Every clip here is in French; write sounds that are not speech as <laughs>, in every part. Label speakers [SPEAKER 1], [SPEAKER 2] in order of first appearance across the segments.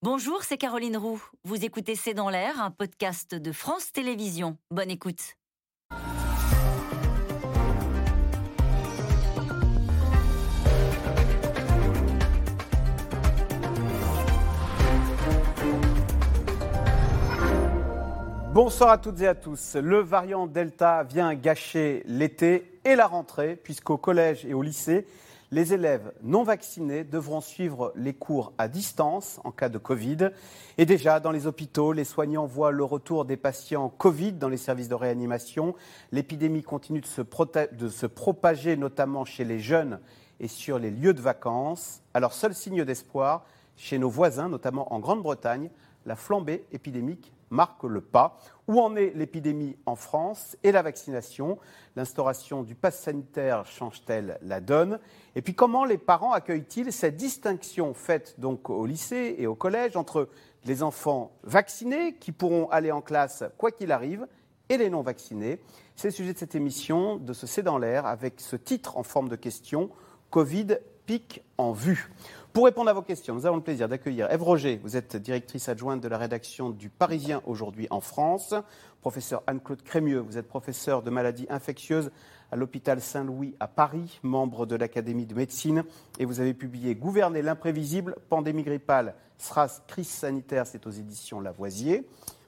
[SPEAKER 1] Bonjour, c'est Caroline Roux. Vous écoutez C'est dans l'air, un podcast de France Télévisions. Bonne écoute.
[SPEAKER 2] Bonsoir à toutes et à tous. Le variant Delta vient gâcher l'été et la rentrée, puisqu'au collège et au lycée, les élèves non vaccinés devront suivre les cours à distance en cas de Covid. Et déjà, dans les hôpitaux, les soignants voient le retour des patients Covid dans les services de réanimation. L'épidémie continue de se, propager, notamment chez les jeunes et sur les lieux de vacances. Alors, seul signe d'espoir, chez nos voisins, notamment en Grande-Bretagne, la flambée épidémique marque le pas. Où en est l'épidémie en France et la vaccination? L'instauration du pass sanitaire change-t-elle la donne? Et puis comment les parents accueillent-ils cette distinction faite donc au lycée et au collège entre les enfants vaccinés qui pourront aller en classe quoi qu'il arrive et les non vaccinés C'est le sujet de cette émission, de ce C'est dans l'air, avec ce titre en forme de question Covid pique en vue. Pour répondre à vos questions, nous avons le plaisir d'accueillir Ève Roger. Vous êtes directrice adjointe de la rédaction du Parisien aujourd'hui en France. Professeur Anne-Claude Crémieux, vous êtes professeur de maladies infectieuses à l'hôpital Saint-Louis à Paris, membre de l'Académie de médecine. Et vous avez publié Gouverner l'imprévisible, pandémie grippale, SRAS, crise sanitaire, c'est aux éditions Lavoisier.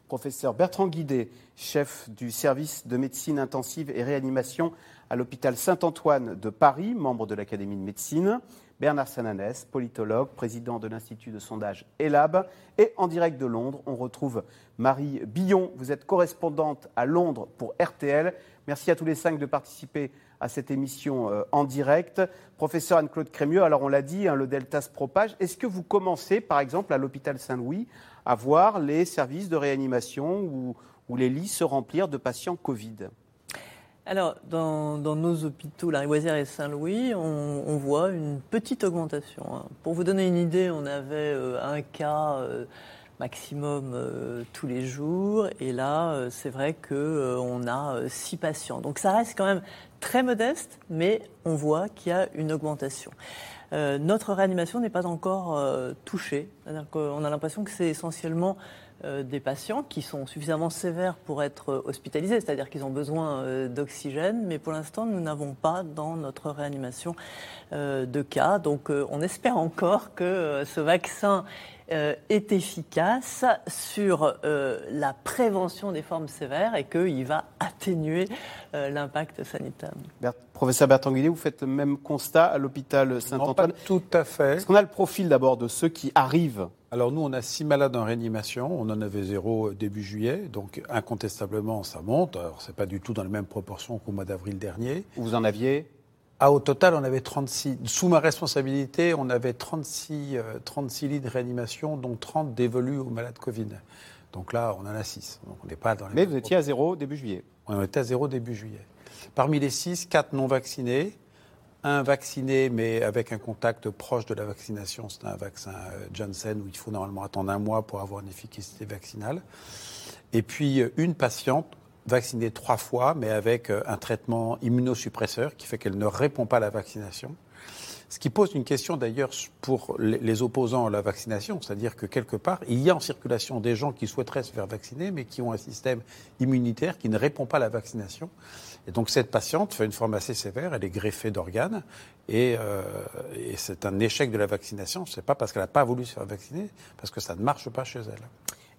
[SPEAKER 2] Professeur Bertrand Guidet, chef du service de médecine intensive et réanimation à l'hôpital Saint-Antoine de Paris, membre de l'Académie de médecine. Bernard Sananès, politologue, président de l'Institut de sondage ELAB. Et en direct de Londres, on retrouve Marie Billon. Vous êtes correspondante à Londres pour RTL. Merci à tous les cinq de participer à cette émission euh, en direct. Professeur Anne-Claude Crémieux, alors on l'a dit, hein, le Delta se propage. Est-ce que vous commencez, par exemple, à l'hôpital Saint-Louis, à voir les services de réanimation ou, les lits se remplir de patients Covid?
[SPEAKER 3] Alors, dans, nos hôpitaux, la Rivoisière et Saint-Louis, on, voit une petite augmentation. Hein. Pour vous donner une idée, on avait euh, un cas euh, maximum euh, tous les jours, et là, c'est vrai qu'on a six patients. Donc, ça reste quand même très modeste, mais on voit qu'il y a une augmentation. notre réanimation n'est pas encore touchée. Qu'on a l'impression que c'est essentiellement euh, des patients qui sont suffisamment sévères pour être hospitalisés, c'est-à-dire qu'ils ont besoin euh, d'oxygène, mais pour l'instant, nous n'avons pas dans notre réanimation euh, de cas. Donc on espère encore que ce vaccin est efficace sur la prévention des formes sévères et qu'il va atténuer l'impact sanitaire.
[SPEAKER 2] Professeur Bertrand Guillet, vous faites le même constat à l'hôpital Saint-Antoine
[SPEAKER 4] Tout à fait.
[SPEAKER 2] Est-ce qu'on a le profil d'abord de ceux qui arrivent?
[SPEAKER 4] Alors nous, on a six malades en réanimation. On en avait zéro début juillet, donc incontestablement, ça monte. Alors c'est pas du tout dans les mêmes proportions qu'au mois d'avril dernier.
[SPEAKER 2] Vous en aviez
[SPEAKER 4] ah, au total, on avait 36. Sous ma responsabilité, on avait 36, 36 euh, lits de réanimation, dont 30 dévolus aux malades Covid. Donc là, on en a 6. Donc on n'est pas dans les
[SPEAKER 2] Mais vous étiez à zéro début juillet
[SPEAKER 4] On était à zéro début juillet. Parmi les 6, 4 non vaccinés, un vacciné, mais avec un contact proche de la vaccination, c'est un vaccin euh, Janssen où il faut normalement attendre un mois pour avoir une efficacité vaccinale. Et puis euh, une patiente vaccinée trois fois, mais avec euh, un traitement immunosuppresseur qui fait qu'elle ne répond pas à la vaccination. Ce qui pose une question d'ailleurs pour les opposants à la vaccination, c'est-à-dire que quelque part, il y a en circulation des gens qui souhaiteraient se faire vacciner, mais qui ont un système immunitaire qui ne répond pas à la vaccination. Et donc cette patiente fait une forme assez sévère, elle est greffée d'organes, et, euh, et c'est un échec de la vaccination. Ce n'est pas parce qu'elle n'a pas voulu se faire vacciner, parce que ça ne marche pas chez elle.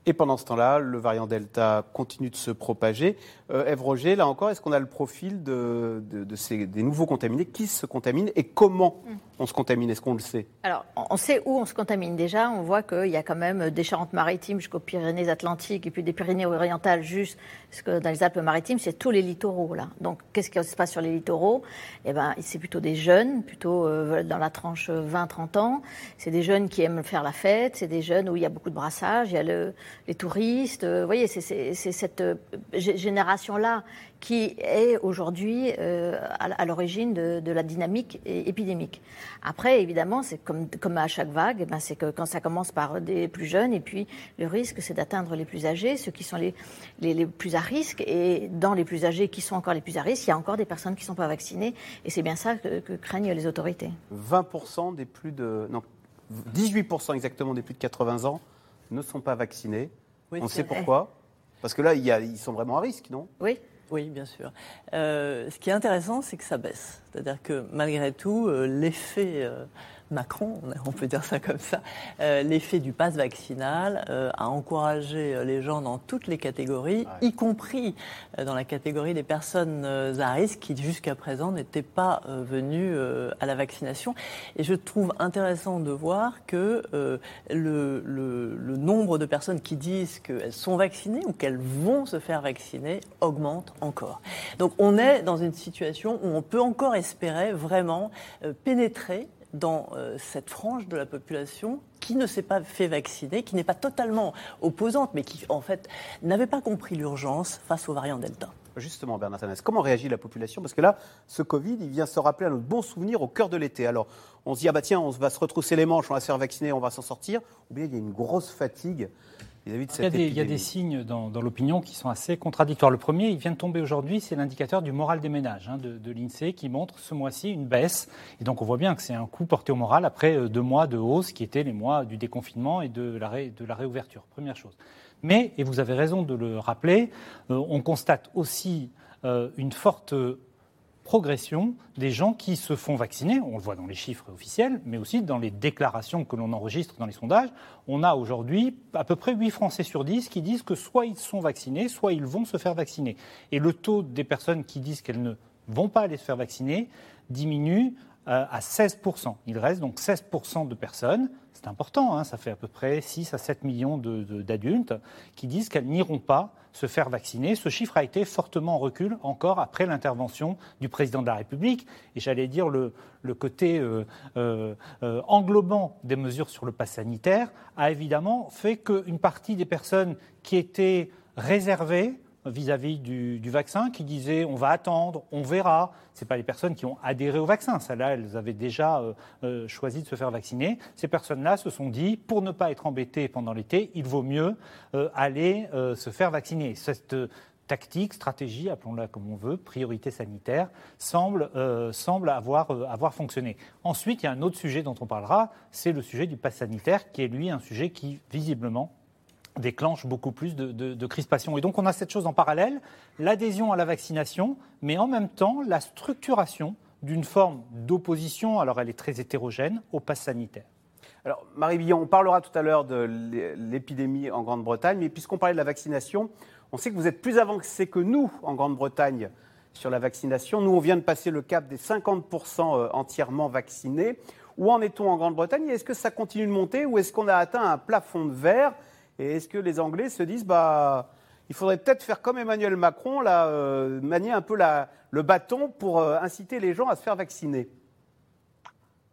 [SPEAKER 2] Et pendant ce temps-là, le variant Delta continue de se propager. Euh, Roger, là encore, est-ce qu'on a le profil de, ces, des nouveaux contaminés? Qui se contaminent et comment mm. on se contamine? Est-ce qu'on le sait?
[SPEAKER 5] Alors, on sait où on se contamine. Déjà, on voit qu'il y a quand même des Charentes-Maritimes jusqu'aux Pyrénées-Atlantiques et puis des Pyrénées-Orientales jusque dans les Alpes-Maritimes. C'est tous les littoraux, là. Donc, qu'est-ce qui se passe sur les littoraux? Eh bien, c'est plutôt des jeunes, plutôt euh, dans la tranche 20-30 ans. C'est des jeunes qui aiment faire la fête. C'est des jeunes où il y a beaucoup de brassage. Il y a le les touristes. Euh, vous voyez, c'est cette euh, génération-là qui est aujourd'hui euh, à, l'origine de, la dynamique épidémique. Après, évidemment, c'est comme, à chaque vague, ben c'est que quand ça commence par des plus jeunes, et puis le risque, c'est d'atteindre les plus âgés, ceux qui sont les, les, plus à risque. Et dans les plus âgés qui sont encore les plus à risque, il y a encore des personnes qui ne sont pas vaccinées. Et c'est bien ça que, craignent les autorités.
[SPEAKER 2] 20% des plus de... Non, 18% exactement des plus de 80 ans ne sont pas vaccinés.
[SPEAKER 3] Oui,
[SPEAKER 2] On sait
[SPEAKER 3] vrai.
[SPEAKER 2] pourquoi Parce que là, il y a- ils sont vraiment à risque, non?
[SPEAKER 5] Oui.
[SPEAKER 3] Oui, bien sûr. Euh, ce qui est intéressant, c'est que ça baisse. C'est-à-dire que malgré tout, euh, l'effet euh, Macron, on peut dire ça comme ça, euh, l'effet du pass vaccinal euh, a encouragé euh, les gens dans toutes les catégories,
[SPEAKER 2] Ouais.
[SPEAKER 3] y compris dans la catégorie des personnes à risque qui jusqu'à présent n'étaient pas venues à la vaccination. Et je trouve intéressant de voir que euh, le, le- le nombre de personnes qui disent qu'elles sont vaccinées ou qu'elles vont se faire vacciner augmente encore. Donc on est dans une situation où on peut encore espérer vraiment pénétrer dans euh, cette frange de la population qui ne s'est pas fait vacciner, qui n'est pas totalement opposante, mais qui en fait n'avait pas compris l'urgence face au variant Delta.
[SPEAKER 2] Justement, Bernard Tanès, comment réagit la population? Parce que là, ce Covid, il vient se rappeler à notre bon souvenir au cœur de l'été. Alors, on se dit, ah bah tiens, on va se retrousser les manches, on va se faire vacciner, on va s'en sortir. Ou bien il y a une grosse fatigue vis-à-vis de
[SPEAKER 6] Il y, a des, il y a
[SPEAKER 2] épidémie.
[SPEAKER 6] des signes dans, dans l'opinion qui sont assez contradictoires. Le premier, il vient de tomber aujourd'hui, c'est l'indicateur du moral des ménages hein, de, de l'INSEE qui montre ce mois-ci une baisse. Et donc on voit bien que c'est un coup porté au moral après euh, deux mois de hausse qui étaient les mois du déconfinement et de la, ré- de la réouverture. Première chose. Mais, et vous avez raison de le rappeler, euh, on constate aussi euh, une forte progression des gens qui se font vacciner. On le voit dans les chiffres officiels, mais aussi dans les déclarations que l'on enregistre dans les sondages. On a aujourd'hui à peu près 8 Français sur 10 qui disent que soit ils sont vaccinés, soit ils vont se faire vacciner. Et le taux des personnes qui disent qu'elles ne vont pas aller se faire vacciner diminue à 16%. Il reste donc 16% de personnes, c'est important, hein, ça fait à peu près 6 à 7 millions d'adultes, qui disent qu'elles n'iront pas se faire vacciner. Ce chiffre a été fortement en recul encore après l'intervention du président de la République. Et j'allais dire le, côté euh, euh, euh, englobant des mesures sur le pass sanitaire a évidemment fait qu'une partie des personnes qui étaient réservées vis-à-vis du, vaccin, qui disaient on va attendre, on verra. Ce pas les personnes qui ont adhéré au vaccin. Celles-là, elles avaient déjà euh, euh, choisi de se faire vacciner. Ces personnes-là se sont dit, pour ne pas être embêtées pendant l'été, il vaut mieux euh, aller se faire vacciner. Cette tactique, stratégie, appelons-la comme on veut, priorité sanitaire, semble, avoir fonctionné. Ensuite, il y a un autre sujet dont on parlera, c'est le sujet du pass sanitaire, qui est lui un sujet qui, visiblement, déclenche beaucoup plus de, de, de crispation. Et donc on a cette chose en parallèle, l'adhésion à la vaccination, mais en même temps la structuration d'une forme d'opposition, alors elle est très hétérogène, au pass sanitaire.
[SPEAKER 2] Alors, Marie Billon, on parlera tout à l'heure de l'é- l'épidémie en Grande-Bretagne, mais puisqu'on parlait de la vaccination, on sait que vous êtes plus avancé que nous en Grande-Bretagne sur la vaccination. Nous, on vient de passer le cap des 50% euh, entièrement vaccinés. Où en est-on en Grande-Bretagne? Est-ce que ça continue de monter ou est-ce qu'on a atteint un plafond de verre? Et est-ce que les Anglais se disent, bah, il faudrait peut-être faire comme Emmanuel Macron, euh, manier un peu le bâton pour euh, inciter les gens à se faire vacciner?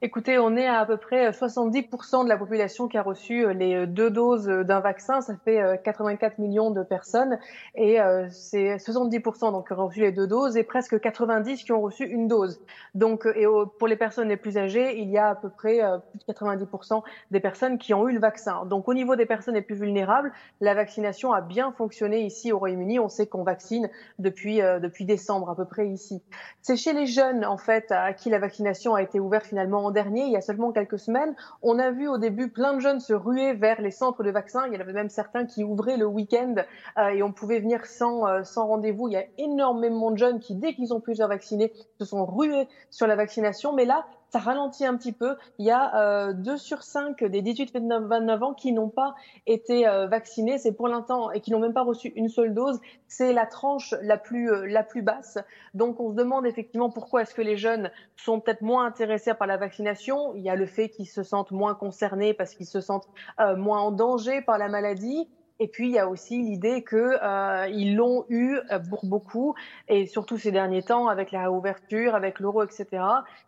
[SPEAKER 7] Écoutez, on est à à peu près 70% de la population qui a reçu euh, les deux doses d'un vaccin. Ça fait euh, 84 millions de personnes. Et euh, c'est 70% donc qui ont reçu les deux doses et presque 90 qui ont reçu une dose. Donc, euh, et au- pour les personnes les plus âgées, il y a à peu près euh, plus de 90% des personnes qui ont eu le vaccin. Donc, au niveau des personnes les plus vulnérables, la vaccination a bien fonctionné ici au Royaume-Uni. On sait qu'on vaccine depuis, euh, depuis décembre à peu près ici. C'est chez les jeunes, en fait, à qui la vaccination a été ouverte finalement dernier, il y a seulement quelques semaines. On a vu au début plein de jeunes se ruer vers les centres de vaccins. Il y en avait même certains qui ouvraient le week-end euh, et on pouvait venir sans, euh, sans rendez-vous. Il y a énormément de jeunes qui, dès qu'ils ont pu se vacciner, se sont rués sur la vaccination. Mais là, ça ralentit un petit peu. Il y a euh, 2 sur 5 des 18-29 ans qui n'ont pas été euh, vaccinés. C'est pour l'instant et qui n'ont même pas reçu une seule dose. C'est la tranche la plus, euh, la plus basse. Donc on se demande effectivement pourquoi est-ce que les jeunes sont peut-être moins intéressés par la vaccination. Il y a le fait qu'ils se sentent moins concernés parce qu'ils se sentent euh, moins en danger par la maladie. Et puis il y a aussi l'idée que euh, ils l'ont eu euh, pour beaucoup, et surtout ces derniers temps avec la réouverture, avec l'euro, etc.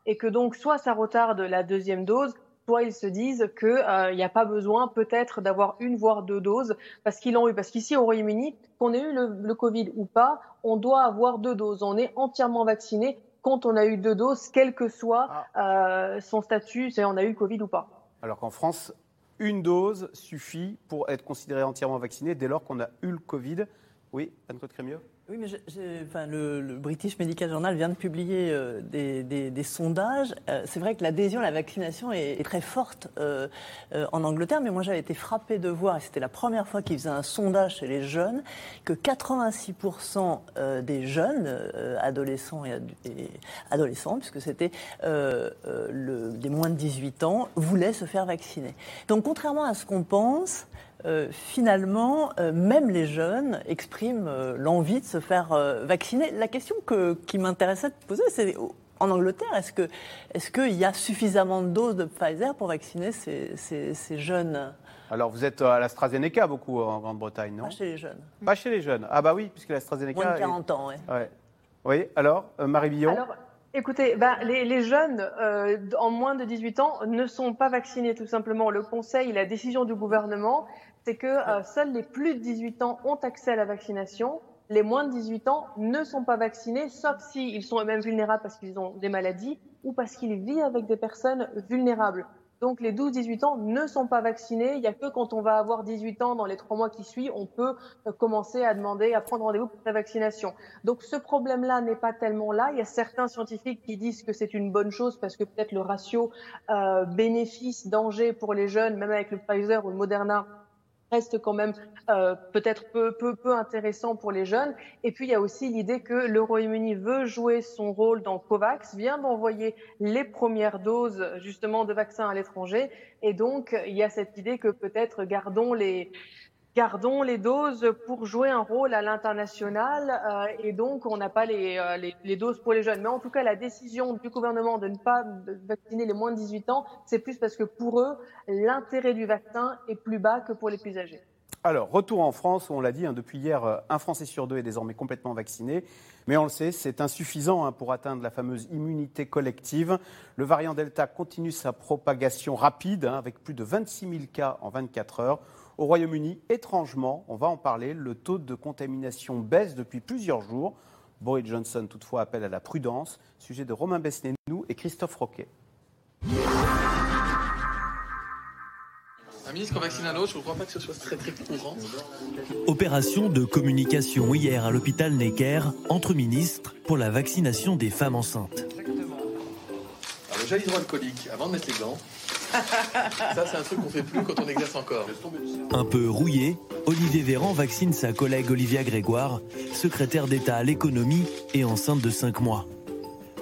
[SPEAKER 7] Et que donc soit ça retarde la deuxième dose, soit ils se disent qu'il n'y a pas besoin peut-être d'avoir une voire deux doses parce qu'ils l'ont eu. Parce qu'ici au Royaume-Uni, qu'on ait eu le, le Covid ou pas, on doit avoir deux doses. On est entièrement vacciné quand on a eu deux doses, quel que soit euh, son statut, c'est on a eu le Covid ou pas.
[SPEAKER 2] Alors qu'en France, une dose suffit pour être considéré entièrement vacciné dès lors qu'on a eu le Covid. Oui, Anne-Claude Crémieux?
[SPEAKER 3] Oui, mais le, British Medical Journal vient de publier euh, des, sondages. Euh, c'est vrai que l'adhésion à la vaccination est, très forte euh, en Angleterre, mais moi j'avais été frappé de voir, et c'était la première fois qu'ils faisaient un sondage chez les jeunes, que 86% des jeunes, adolescents et, adolescents, puisque c'était des moins de 18 ans, voulaient se faire vacciner. Donc contrairement à ce qu'on pense, euh, finalement, euh, même les jeunes expriment euh, l'envie de se faire vacciner. La question que, qui m'intéressait de poser, c'est en Angleterre, est-ce qu'il est qu'il y a suffisamment de doses de Pfizer pour vacciner ces, ces, jeunes?
[SPEAKER 2] Alors, vous êtes à l'AstraZeneca beaucoup en Grande-Bretagne, non?
[SPEAKER 3] Pas chez les jeunes.
[SPEAKER 2] Pas chez les jeunes. Ah bah oui, puisque l'AstraZeneca...
[SPEAKER 3] Moins de 40 ans, oui.
[SPEAKER 2] Ouais. Oui, alors, Marie Billon?
[SPEAKER 7] Alors... Écoutez, ben, les, les, jeunes en moins de 18 ans ne sont pas vaccinés tout simplement. Le conseil, la décision du gouvernement, c'est que euh, seuls les plus de 18 ans ont accès à la vaccination. Les moins de 18 ans ne sont pas vaccinés, sauf s'ils sont eux-mêmes vulnérables parce qu'ils ont des maladies ou parce qu'ils vivent avec des personnes vulnérables. Donc les 12-18 ans ne sont pas vaccinés. Il n'y a que quand on va avoir 18 ans dans les trois mois qui suivent, on peut euh, commencer à demander, à prendre rendez-vous pour la vaccination. Donc ce problème-là n'est pas tellement là. Il y a certains scientifiques qui disent que c'est une bonne chose parce que peut-être le ratio euh, bénéfice-danger pour les jeunes, même avec le Pfizer ou le Moderna, reste quand même euh, peut-être peu, peu, peu intéressant pour les jeunes. Et puis il y a aussi l'idée que le Royaume-Uni veut jouer son rôle dans COVAX, vient d'envoyer les premières doses justement de vaccins à l'étranger. Et donc il y a cette idée que peut-être gardons les gardons les doses pour jouer un rôle à l'international euh, et donc on n'a pas euh, les, doses pour les jeunes. Mais en tout cas, la décision du gouvernement de ne pas vacciner les moins de 18 ans, c'est plus parce que pour eux, l'intérêt du vaccin est plus bas que pour les plus âgés.
[SPEAKER 2] Alors, retour en France, on l'a dit, hein, depuis hier, euh, un Français sur deux est désormais complètement vacciné. Mais on le sait, c'est insuffisant hein, pour atteindre la fameuse immunité collective. Le variant Delta continue sa propagation rapide, hein, avec plus de 26 000 cas en 24 heures. Au Royaume-Uni, étrangement, on va en parler, le taux de contamination baisse depuis plusieurs jours. Boris Johnson, toutefois, appelle à la prudence. Sujet de Romain Besnénou et Christophe Roquet.
[SPEAKER 8] Un ministre vaccine un autre, je ne crois pas que ce soit très très courant.
[SPEAKER 9] Opération de communication hier à l'hôpital Necker entre ministres pour la vaccination des femmes enceintes.
[SPEAKER 8] Exactement. Alors, le gel hydroalcoolique, avant de mettre les gants, ça, c'est un truc qu'on fait plus quand on exerce encore.
[SPEAKER 9] Un peu rouillé, Olivier Véran vaccine sa collègue Olivia Grégoire, secrétaire d'État à l'économie et enceinte de 5 mois.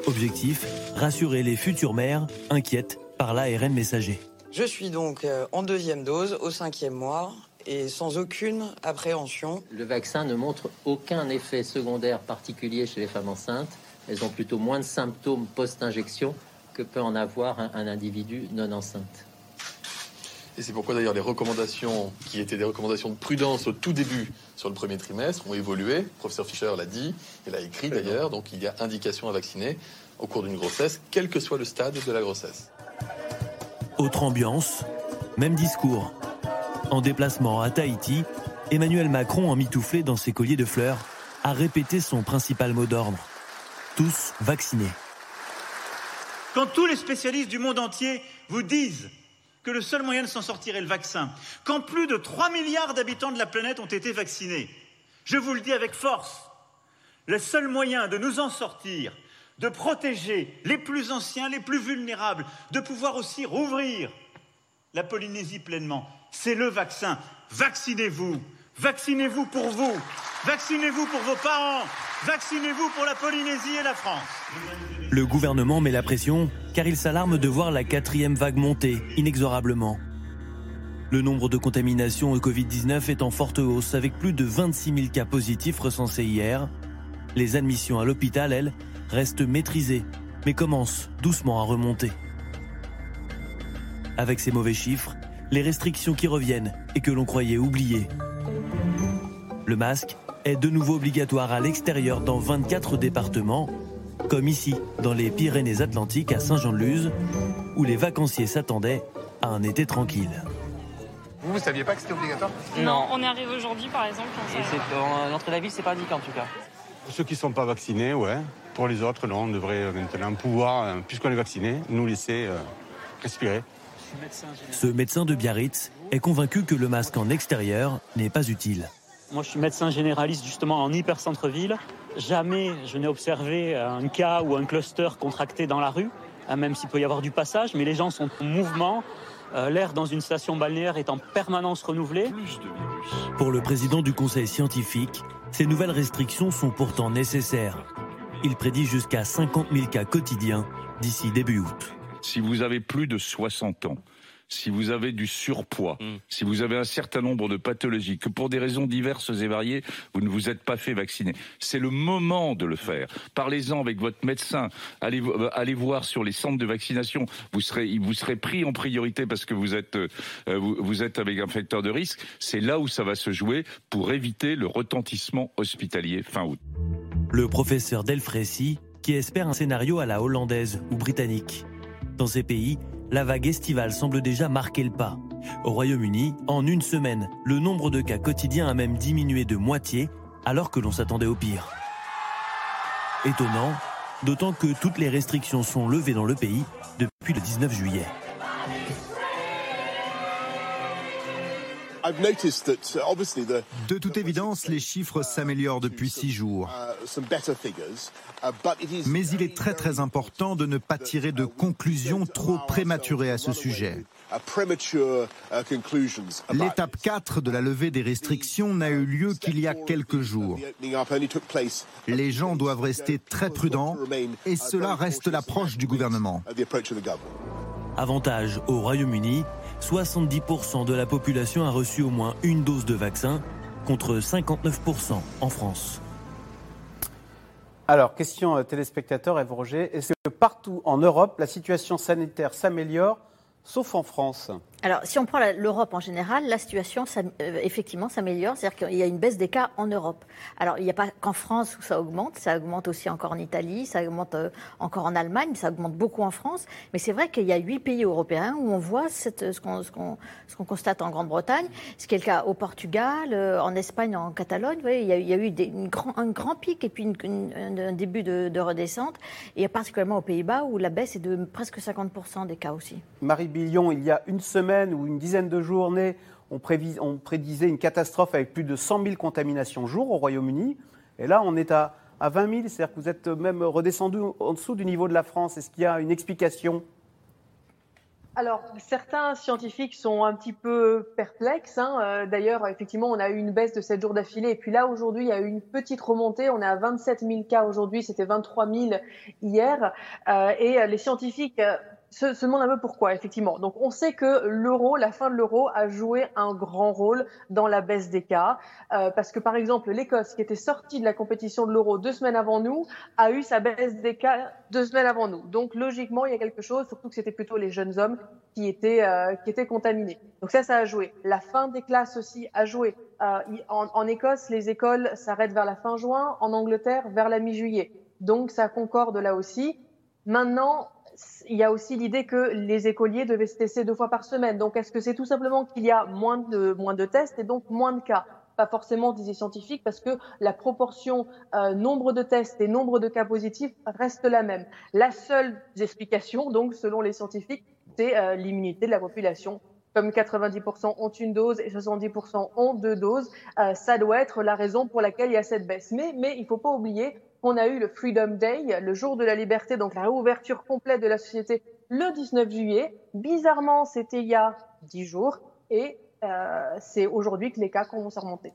[SPEAKER 9] Objectif rassurer les futures mères inquiètes par l'ARN messager.
[SPEAKER 10] Je suis donc euh, en deuxième dose, au cinquième mois, et sans aucune appréhension.
[SPEAKER 11] Le vaccin ne montre aucun effet secondaire particulier chez les femmes enceintes. Elles ont plutôt moins de symptômes post-injection que peut en avoir un, individu non enceinte.
[SPEAKER 8] Et c'est pourquoi d'ailleurs les recommandations, qui étaient des recommandations de prudence au tout début sur le premier trimestre, ont évolué. Le professeur Fischer l'a dit, et l'a écrit d'ailleurs, donc il y a indication à vacciner au cours d'une grossesse, quel que soit le stade de la grossesse.
[SPEAKER 9] Autre ambiance, même discours. En déplacement à Tahiti, Emmanuel Macron, emmitouflé dans ses colliers de fleurs, a répété son principal mot d'ordre. Tous vaccinés.
[SPEAKER 12] Quand tous les spécialistes du monde entier vous disent que le seul moyen de s'en sortir est le vaccin, quand plus de 3 milliards d'habitants de la planète ont été vaccinés, je vous le dis avec force, le seul moyen de nous en sortir, de protéger les plus anciens, les plus vulnérables, de pouvoir aussi rouvrir la Polynésie pleinement, c'est le vaccin. Vaccinez-vous, vaccinez-vous pour vous, vaccinez-vous pour vos parents, vaccinez-vous pour la Polynésie et la France.
[SPEAKER 9] Le gouvernement met la pression car il s'alarme de voir la quatrième vague monter inexorablement. Le nombre de contaminations au Covid-19 est en forte hausse avec plus de 26 000 cas positifs recensés hier. Les admissions à l'hôpital, elles, restent maîtrisées, mais commencent doucement à remonter. Avec ces mauvais chiffres, les restrictions qui reviennent et que l'on croyait oubliées. Le masque est de nouveau obligatoire à l'extérieur dans 24 départements comme ici, dans les Pyrénées-Atlantiques à Saint-Jean-de-Luz, où les vacanciers s'attendaient à un été tranquille.
[SPEAKER 8] Vous, vous saviez pas que c'était obligatoire?
[SPEAKER 13] Non, on est arrivé aujourd'hui par exemple.
[SPEAKER 14] L'entrée de la ville, c'est pas indiqué en tout cas.
[SPEAKER 15] Pour ceux qui ne sont pas vaccinés, ouais. Pour les autres, non, on devrait maintenant pouvoir, euh, puisqu'on est vacciné, nous laisser euh, respirer.
[SPEAKER 9] Ce médecin de Biarritz est convaincu que le masque en extérieur n'est pas utile.
[SPEAKER 16] Moi, je suis médecin généraliste justement en hyper-centre-ville. Jamais je n'ai observé un cas ou un cluster contracté dans la rue, hein, même s'il peut y avoir du passage, mais les gens sont en mouvement. Euh, L'air dans une station balnéaire est en permanence renouvelé.
[SPEAKER 9] Pour le président du conseil scientifique, ces nouvelles restrictions sont pourtant nécessaires. Il prédit jusqu'à 50 000 cas quotidiens d'ici début août.
[SPEAKER 17] Si vous avez plus de 60 ans, si vous avez du surpoids,
[SPEAKER 18] Mm.
[SPEAKER 17] si vous avez un certain nombre de pathologies, que pour des raisons diverses et variées, vous ne vous êtes pas fait vacciner. C'est le moment de le faire. Parlez-en avec votre médecin. Allez, euh, allez voir sur les centres de vaccination. Vous serez, vous serez pris en priorité parce que vous êtes, euh, vous, vous êtes avec un facteur de risque. C'est là où ça va se jouer pour éviter le retentissement hospitalier fin août.
[SPEAKER 9] Le professeur Delfrécy, qui espère un scénario à la hollandaise ou britannique. Dans ces pays, la vague estivale semble déjà marquer le pas. Au Royaume-Uni, en une semaine, le nombre de cas quotidiens a même diminué de moitié, alors que l'on s'attendait au pire. Étonnant, d'autant que toutes les restrictions sont levées dans le pays depuis le 19 juillet.
[SPEAKER 19] De toute évidence, les chiffres s'améliorent depuis six jours. Mais il est très très important de ne pas tirer de conclusions trop prématurées à ce sujet. L'étape 4 de la levée des restrictions n'a eu lieu qu'il y a quelques jours. Les gens doivent rester très prudents et cela reste l'approche du gouvernement.
[SPEAKER 9] Avantage au Royaume-Uni, 70% de la population a reçu au moins une dose de vaccin, contre 59% en France.
[SPEAKER 2] Alors, question euh, téléspectateur, Eve Roger. Est-ce que partout en Europe, la situation sanitaire s'améliore, sauf en France?
[SPEAKER 5] Alors, si on prend l'Europe en général, la situation, euh, effectivement, s'améliore. C'est-à-dire qu'il y a une baisse des cas en Europe. Alors, il n'y a pas qu'en France où ça augmente, ça augmente aussi encore en Italie, ça augmente euh, encore en Allemagne, ça augmente beaucoup en France. Mais c'est vrai qu'il y a huit pays européens où on voit ce qu'on constate en Grande-Bretagne, ce qui est le cas au Portugal, euh, en Espagne, en Catalogne. Vous voyez, il, y a, eu un grand pic et puis un, début de, de redescente. Et particulièrement aux Pays-Bas où la baisse est de presque 50% des cas aussi.
[SPEAKER 2] Marie Billion, il y a une semaine ou une dizaine de journées, on, prédisait une catastrophe avec plus de 100 000 contaminations jour au Royaume-Uni. Et là, on est à, à 20 000, c'est-à-dire que vous êtes même redescendu en dessous du niveau de la France. Est-ce qu'il y a une explication?
[SPEAKER 7] Alors, certains scientifiques sont un petit peu perplexes. hein. Euh, D'ailleurs, effectivement, on a eu une baisse de 7 jours d'affilée. Et puis là, aujourd'hui, il y a eu une petite remontée. On est à 27 000 cas aujourd'hui. C'était 23 000 hier. Euh, et les scientifiques euh, se, se demandent un peu pourquoi, effectivement. Donc, on sait que l'euro, la fin de l'euro, a joué un grand rôle dans la baisse des cas. Euh, parce que, par exemple, l'Écosse, qui était sortie de la compétition de l'euro deux semaines avant nous, a eu sa baisse des cas deux semaines avant nous. Donc, logiquement, il y a quelque chose, surtout que c'était plutôt les jeunes hommes qui étaient, euh, qui étaient contaminés. Donc ça, ça a joué. La fin des classes aussi a joué. Euh, en, en Écosse, les écoles s'arrêtent vers la fin juin, en Angleterre, vers la mi-juillet. Donc ça concorde là aussi. Maintenant, il y a aussi l'idée que les écoliers devaient se tester deux fois par semaine. Donc est-ce que c'est tout simplement qu'il y a moins de, moins de tests et donc moins de cas? Pas forcément, disaient les scientifiques, parce que la proportion euh, nombre de tests et nombre de cas positifs reste la même. La seule explication, donc, selon les scientifiques, c'est euh, l'immunité de la population. Comme 90% ont une dose et 70% ont deux doses, euh, ça doit être la raison pour laquelle il y a cette baisse. Mais, mais il ne faut pas oublier qu'on a eu le Freedom Day, le jour de la liberté, donc la réouverture complète de la société, le 19 juillet. Bizarrement, c'était il y a 10 jours. Et euh, c'est aujourd'hui que les cas commencent à remonter.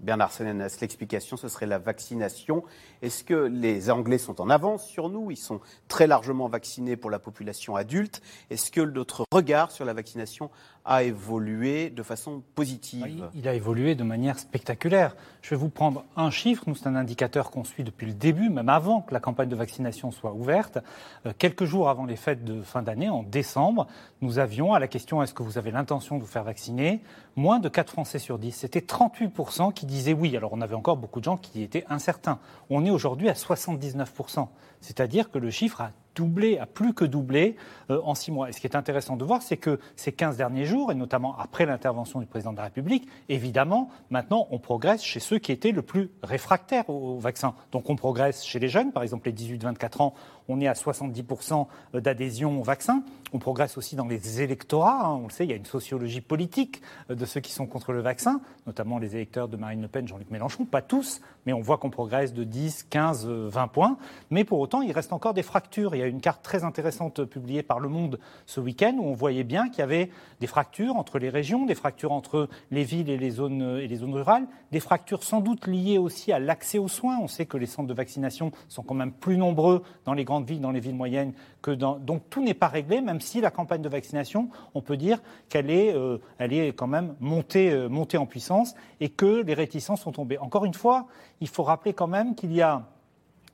[SPEAKER 2] Bernard Senenas, l'explication, ce serait la vaccination. Est-ce que les Anglais sont en avance sur nous? Ils sont très largement vaccinés pour la population adulte. Est-ce que notre regard sur la vaccination a évolué de façon positive
[SPEAKER 6] Il a évolué de manière spectaculaire. Je vais vous prendre un chiffre. Nous, c'est un indicateur qu'on suit depuis le début, même avant que la campagne de vaccination soit ouverte. Euh, quelques jours avant les fêtes de fin d'année, en décembre, nous avions à la question est-ce que vous avez l'intention de vous faire vacciner? Moins de 4 Français sur 10. C'était 38% qui disaient oui. Alors, on avait encore beaucoup de gens qui étaient incertains. On est aujourd'hui à 79%. C'est-à-dire que le chiffre a doublé, a plus que doublé euh, en six mois. Et ce qui est intéressant de voir, c'est que ces 15 derniers jours, et notamment après l'intervention du président de la République, évidemment, maintenant, on progresse chez ceux qui étaient le plus réfractaires au, au vaccin. Donc on progresse chez les jeunes, par exemple les 18-24 ans, On est à 70% d'adhésion au vaccin. On progresse aussi dans les électorats. hein. On le sait, il y a une sociologie politique de ceux qui sont contre le vaccin, notamment les électeurs de Marine Le Pen, Jean-Luc Mélenchon. Pas tous, mais on voit qu'on progresse de 10, 15, euh, 20 points. Mais pour autant, il reste encore des fractures. Il y a une carte très intéressante publiée par Le Monde ce week-end où on voyait bien qu'il y avait des fractures entre les régions, des fractures entre les villes et les zones, et les zones rurales, des fractures sans doute liées aussi à l'accès aux soins. On sait que les centres de vaccination sont quand même plus nombreux dans les grandes villes, dans les villes moyennes que dans. Donc tout n'est pas réglé, même si la campagne de vaccination, on peut dire qu'elle est, euh, elle est quand même montée, euh, montée en puissance et que les réticences sont tombées. Encore une fois, il faut rappeler quand même qu'il y a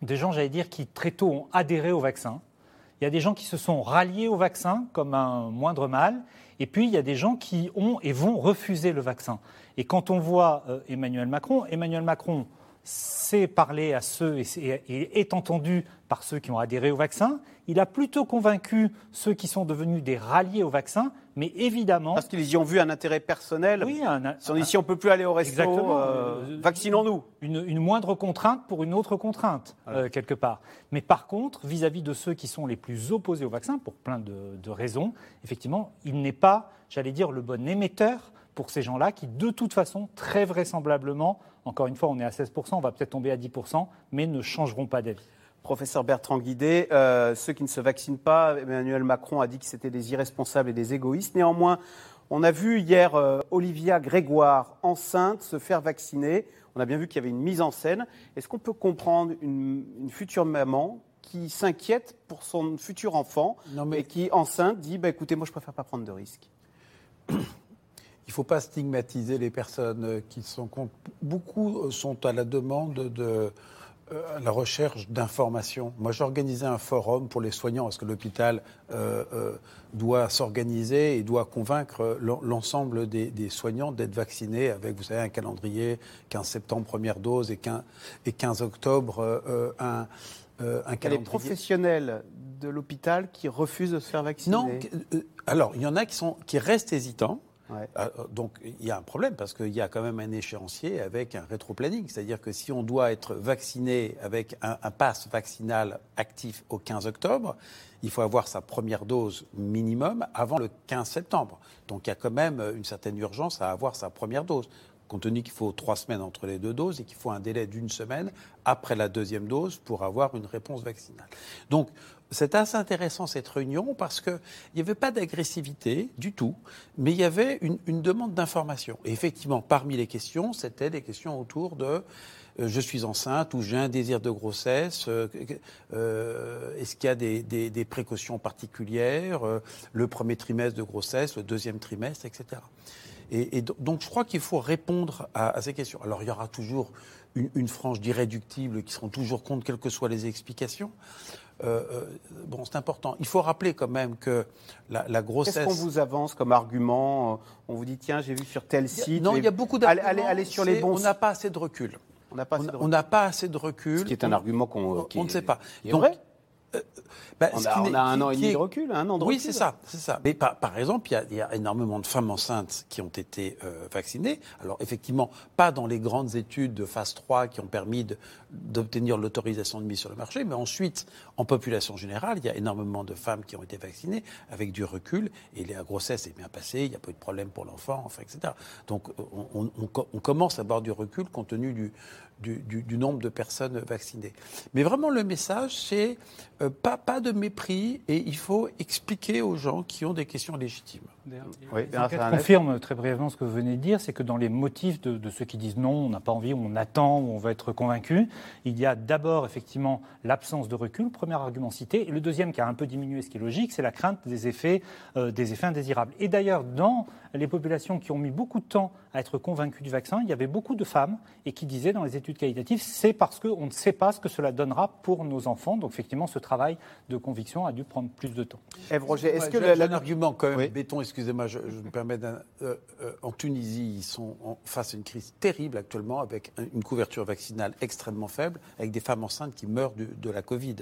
[SPEAKER 6] des gens, j'allais dire, qui très tôt ont adhéré au vaccin. Il y a des gens qui se sont ralliés au vaccin comme un moindre mal. Et puis, il y a des gens qui ont et vont refuser le vaccin. Et quand on voit euh, Emmanuel Macron, Emmanuel Macron sait parler à ceux et, est entendu par ceux qui ont adhéré au vaccin. Il a plutôt convaincu ceux qui sont devenus des ralliés au vaccin, mais évidemment.
[SPEAKER 2] Parce qu'ils y ont vu un intérêt personnel.
[SPEAKER 6] Oui, un,
[SPEAKER 2] dit, si on peut plus aller au resto, euh, vaccinons-nous.
[SPEAKER 6] Une, une moindre contrainte pour une autre contrainte, euh, quelque part. Mais par contre, vis-à-vis de ceux qui sont les plus opposés au vaccin, pour plein de, de raisons, effectivement, il n'est pas, j'allais dire, le bon émetteur pour ces gens-là qui, de toute façon, très vraisemblablement, encore une fois, on est à 16%, on va peut-être tomber à 10%, mais ne changeront pas d'avis.
[SPEAKER 2] Professeur Bertrand Guidé, euh, ceux qui ne se vaccinent pas, Emmanuel Macron a dit que c'était des irresponsables et des égoïstes. Néanmoins, on a vu hier euh, Olivia Grégoire, enceinte, se faire vacciner. On a bien vu qu'il y avait une mise en scène. Est-ce qu'on peut comprendre une, une future maman qui s'inquiète pour son futur enfant et qui, enceinte, dit bah, écoutez, moi, je préfère pas prendre de risques? <clears throat>
[SPEAKER 4] ne faut pas stigmatiser les personnes qui sont contre. Beaucoup euh, sont à la demande de euh, la recherche d'informations. Moi, j'ai organisé un forum pour les soignants parce que l'hôpital euh, euh, doit s'organiser et doit convaincre l'en- l'ensemble des, des soignants d'être vaccinés avec, vous savez, un calendrier 15 septembre première dose et 15, et 15 octobre euh, un, un
[SPEAKER 2] Il a les
[SPEAKER 4] calendrier.
[SPEAKER 2] professionnels de l'hôpital qui refusent de se faire vacciner.
[SPEAKER 4] Non, alors il y en a qui, sont, qui restent hésitants. Euh, donc il y a un problème parce qu'il y a quand même un échéancier avec un rétro-planning. C'est-à-dire que si on doit être vacciné avec un, un pass vaccinal actif au 15 octobre, il faut avoir sa première dose minimum avant le 15 septembre. Donc il y a quand même une certaine urgence à avoir sa première dose compte tenu qu'il faut trois semaines entre les deux doses et qu'il faut un délai d'une semaine après la deuxième dose pour avoir une réponse vaccinale. Donc, c'est assez intéressant cette réunion parce qu'il n'y avait pas d'agressivité du tout, mais il y avait une, demande d'information. Et effectivement, parmi les questions, c'était des questions autour de euh, je suis enceinte ou j'ai un désir de grossesse, euh, euh, est-ce qu'il y a des, des- des précautions particulières, euh, le premier trimestre de grossesse, le deuxième trimestre, etc. Et, et do- donc je crois qu'il faut répondre à, à ces questions. Alors il y aura toujours une, une frange d'irréductibles qui seront toujours contre, quelles que soient les explications. Euh, euh, bon, c'est important. Il faut rappeler quand même que la, la grossesse.
[SPEAKER 2] Qu'est-ce qu'on vous avance comme argument? On vous dit, tiens, j'ai vu sur tel site.
[SPEAKER 4] Non,
[SPEAKER 2] les-
[SPEAKER 4] il y a beaucoup d'arguments.
[SPEAKER 2] allez, allez sur les bons
[SPEAKER 4] On n'a pas assez de recul.
[SPEAKER 2] On n'a pas, assez de recul.
[SPEAKER 4] n'a pas assez de recul.
[SPEAKER 2] Ce qui est un
[SPEAKER 4] On-
[SPEAKER 2] argument qu'on.
[SPEAKER 4] on ne sait pas. Donc,
[SPEAKER 2] vrai.
[SPEAKER 4] bah,
[SPEAKER 2] On a- on un an et demi
[SPEAKER 4] est-
[SPEAKER 2] de recul, un an de
[SPEAKER 4] Oui, c'est ça, c'est ça. Mais par, par exemple, il y, a, il y a énormément de femmes enceintes qui ont été euh, vaccinées. Alors effectivement, pas dans les grandes études de phase 3 qui ont permis d'obtenir l'autorisation de mise sur le marché, mais ensuite, en population générale, il y a énormément de femmes qui ont été vaccinées avec du recul et la grossesse est bien passée, il n'y a pas eu de problème pour l'enfant, enfin, etc. Donc on, on- on co- on commence à avoir du recul compte tenu du, du, du- du nombre de personnes vaccinées. Mais vraiment, le message, c'est euh, pas, pas de mépris et il faut expliquer aux gens qui ont des questions légitimes.
[SPEAKER 2] Oui,
[SPEAKER 6] enquêtes confirment très brièvement ce que vous venez de dire, c'est que dans les motifs de, de ceux qui disent non, on n'a pas envie, on attend, on va être convaincu, il y a d'abord effectivement l'absence de recul, premier argument cité, et le deuxième qui a un peu diminué, ce qui est logique, c'est la crainte des effets, euh, des effets indésirables. Et d'ailleurs, dans les populations qui ont mis beaucoup de temps à être convaincues du vaccin, il y avait beaucoup de femmes et qui disaient dans les études qualitatives, c'est parce qu'on ne sait pas ce que cela donnera pour nos enfants. Donc effectivement, ce travail de conviction a dû prendre plus de temps.
[SPEAKER 2] Ève Roger, est-ce
[SPEAKER 4] Ouais,
[SPEAKER 2] que
[SPEAKER 4] j'ai-
[SPEAKER 2] la-
[SPEAKER 4] j'ai
[SPEAKER 2] la-
[SPEAKER 4] un argument quand même béton, excusez-moi, je, je me permets d'un. euh, euh, en Tunisie, ils sont en- face à une crise terrible actuellement avec un- une couverture vaccinale extrêmement faible, avec des femmes enceintes qui meurent de la Covid.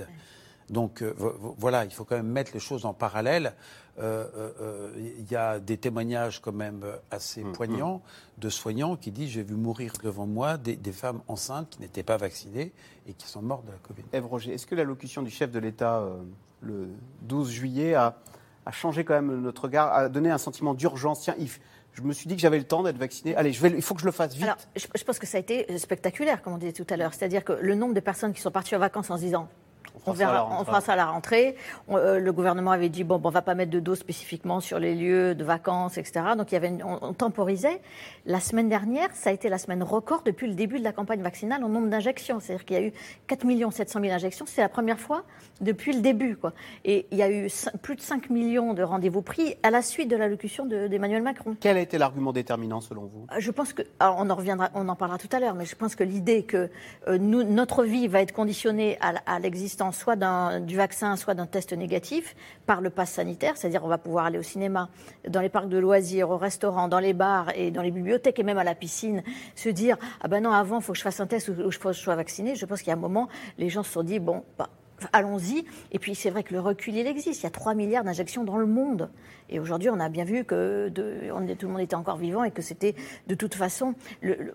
[SPEAKER 4] Donc euh, voilà, il faut quand même mettre les choses en parallèle. Euh, euh, il y a des témoignages quand même assez
[SPEAKER 2] Mm,
[SPEAKER 4] poignants de soignants qui disent j'ai vu mourir devant moi des, des femmes enceintes qui n'étaient pas vaccinées et qui sont mortes de la Covid.
[SPEAKER 2] Ève Roger, est-ce que l'allocution du chef de l'État euh, le 12 juillet a, a changé quand même notre regard, a donné un sentiment d'urgence? Tiens, Yves, je me suis dit que j'avais le temps d'être vacciné. Allez, je vais, il faut que je le fasse vite.
[SPEAKER 5] Alors, je, je pense que ça a été spectaculaire, comme on disait tout à l'heure. C'est-à-dire que le nombre de personnes qui sont parties en vacances en se disant on,
[SPEAKER 2] fera ça à la
[SPEAKER 5] verra,
[SPEAKER 2] rentrée.
[SPEAKER 5] on fera ça à la rentrée. On- euh, le gouvernement avait dit bon, bon, on va pas mettre de doses spécifiquement sur les lieux de vacances, etc. Donc il y avait une- on, temporisait. La semaine dernière, ça a été la semaine record depuis le début de la campagne vaccinale en nombre d'injections. C'est-à-dire qu'il y a eu 4 700 000 injections. C'est la première fois depuis le début, quoi. Et il y a eu plus de 5 millions de rendez-vous pris à la suite de l'allocution de- d'Emmanuel Macron.
[SPEAKER 2] Quel a été l'argument déterminant selon vous?
[SPEAKER 5] Je pense que, alors, on en reviendra, on en parlera tout à l'heure, mais je pense que l'idée que euh, nous, notre vie va être conditionnée à l'existence soit du vaccin, soit d'un test négatif par le pass sanitaire, c'est-à-dire on va pouvoir aller au cinéma, dans les parcs de loisirs, au restaurant, dans les bars et dans les bibliothèques et même à la piscine, se dire ah ben non avant il faut que je fasse un test ou, je que je sois vacciné. Je pense qu'il y a un moment, les gens se sont dit bon. Bah, Allons-y. Et puis c'est vrai que le recul, il existe. Il y a 3 milliards d'injections dans le monde. Et aujourd'hui, on a bien vu que tout le monde était encore vivant et que c'était de toute façon.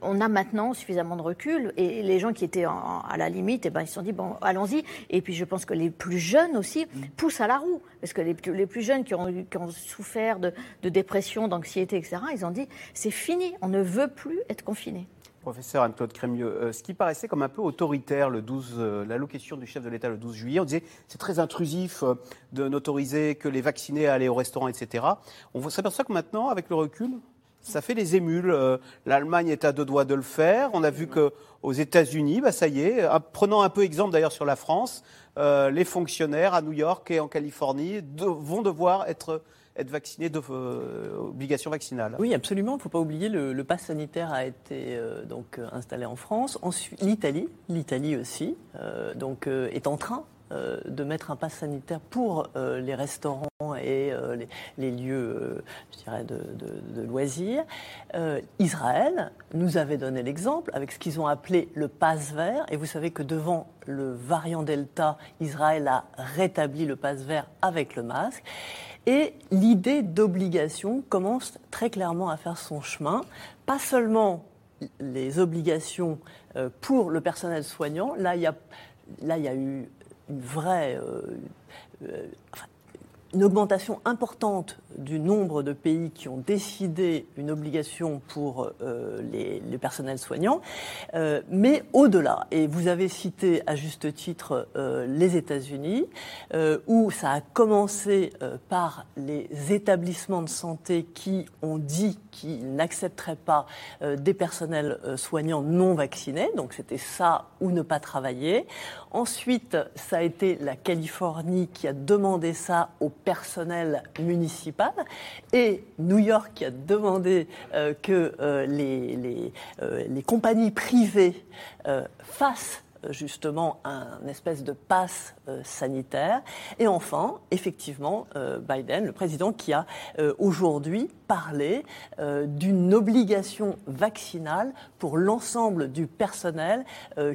[SPEAKER 5] on a maintenant suffisamment de recul. Et les gens qui étaient en- à la limite, eh ben, ils se sont dit bon, allons-y. Et puis je pense que les plus jeunes aussi poussent à la roue. Parce que les, plus- jeunes qui ont, eu- qui ont souffert de, de dépression, d'anxiété, etc., ils ont dit c'est fini. On ne veut plus être confiné.
[SPEAKER 2] Professeur Anne-Claude Crémieux, euh, ce qui paraissait comme un peu autoritaire le 12, euh, l'allocation du chef de l'État le 12 juillet, on disait c'est très intrusif euh, de n'autoriser que les vaccinés à aller au restaurant, etc. On s'aperçoit que maintenant, avec le recul, ça fait les émules. L'Allemagne est à deux doigts de le faire. On a vu que aux États-Unis, bah, ça y est, prenant un peu exemple d'ailleurs sur la France, les fonctionnaires à New York et en Californie vont devoir être, être vaccinés de euh, vaccinale.
[SPEAKER 3] Oui, absolument. Il ne faut pas oublier, le, le pass sanitaire a été euh, donc, euh, installé en France. Ensuite, l'Italie, l'Italie aussi, donc, est en train de mettre un pass sanitaire pour les restaurants et les, lieux, je dirais, de, de- loisirs. Israël nous avait donné l'exemple avec ce qu'ils ont appelé le pass vert. Et vous savez que devant le variant Delta, Israël a rétabli le pass vert avec le masque. Et l'idée d'obligation commence très clairement à faire son chemin, pas seulement les obligations euh, pour le personnel soignant, là il y a, eu une vraie... euh, euh, une augmentation importante du nombre de pays qui ont décidé une obligation pour euh, les, les personnels soignants, Euh, mais au-delà. Et vous avez cité à juste titre euh, les États-Unis, euh, où ça a commencé par les établissements de santé qui ont dit qu'ils n'accepteraient pas des personnels soignants non vaccinés. Donc c'était ça ou ne pas travailler. Ensuite, ça a été la Californie qui a demandé ça au personnel municipal et New York a demandé euh, que euh, euh, les compagnies privées fassent justement un espèce de passe sanitaire. Et enfin, effectivement, Biden, le président, qui a aujourd'hui parlé d'une obligation vaccinale pour l'ensemble du personnel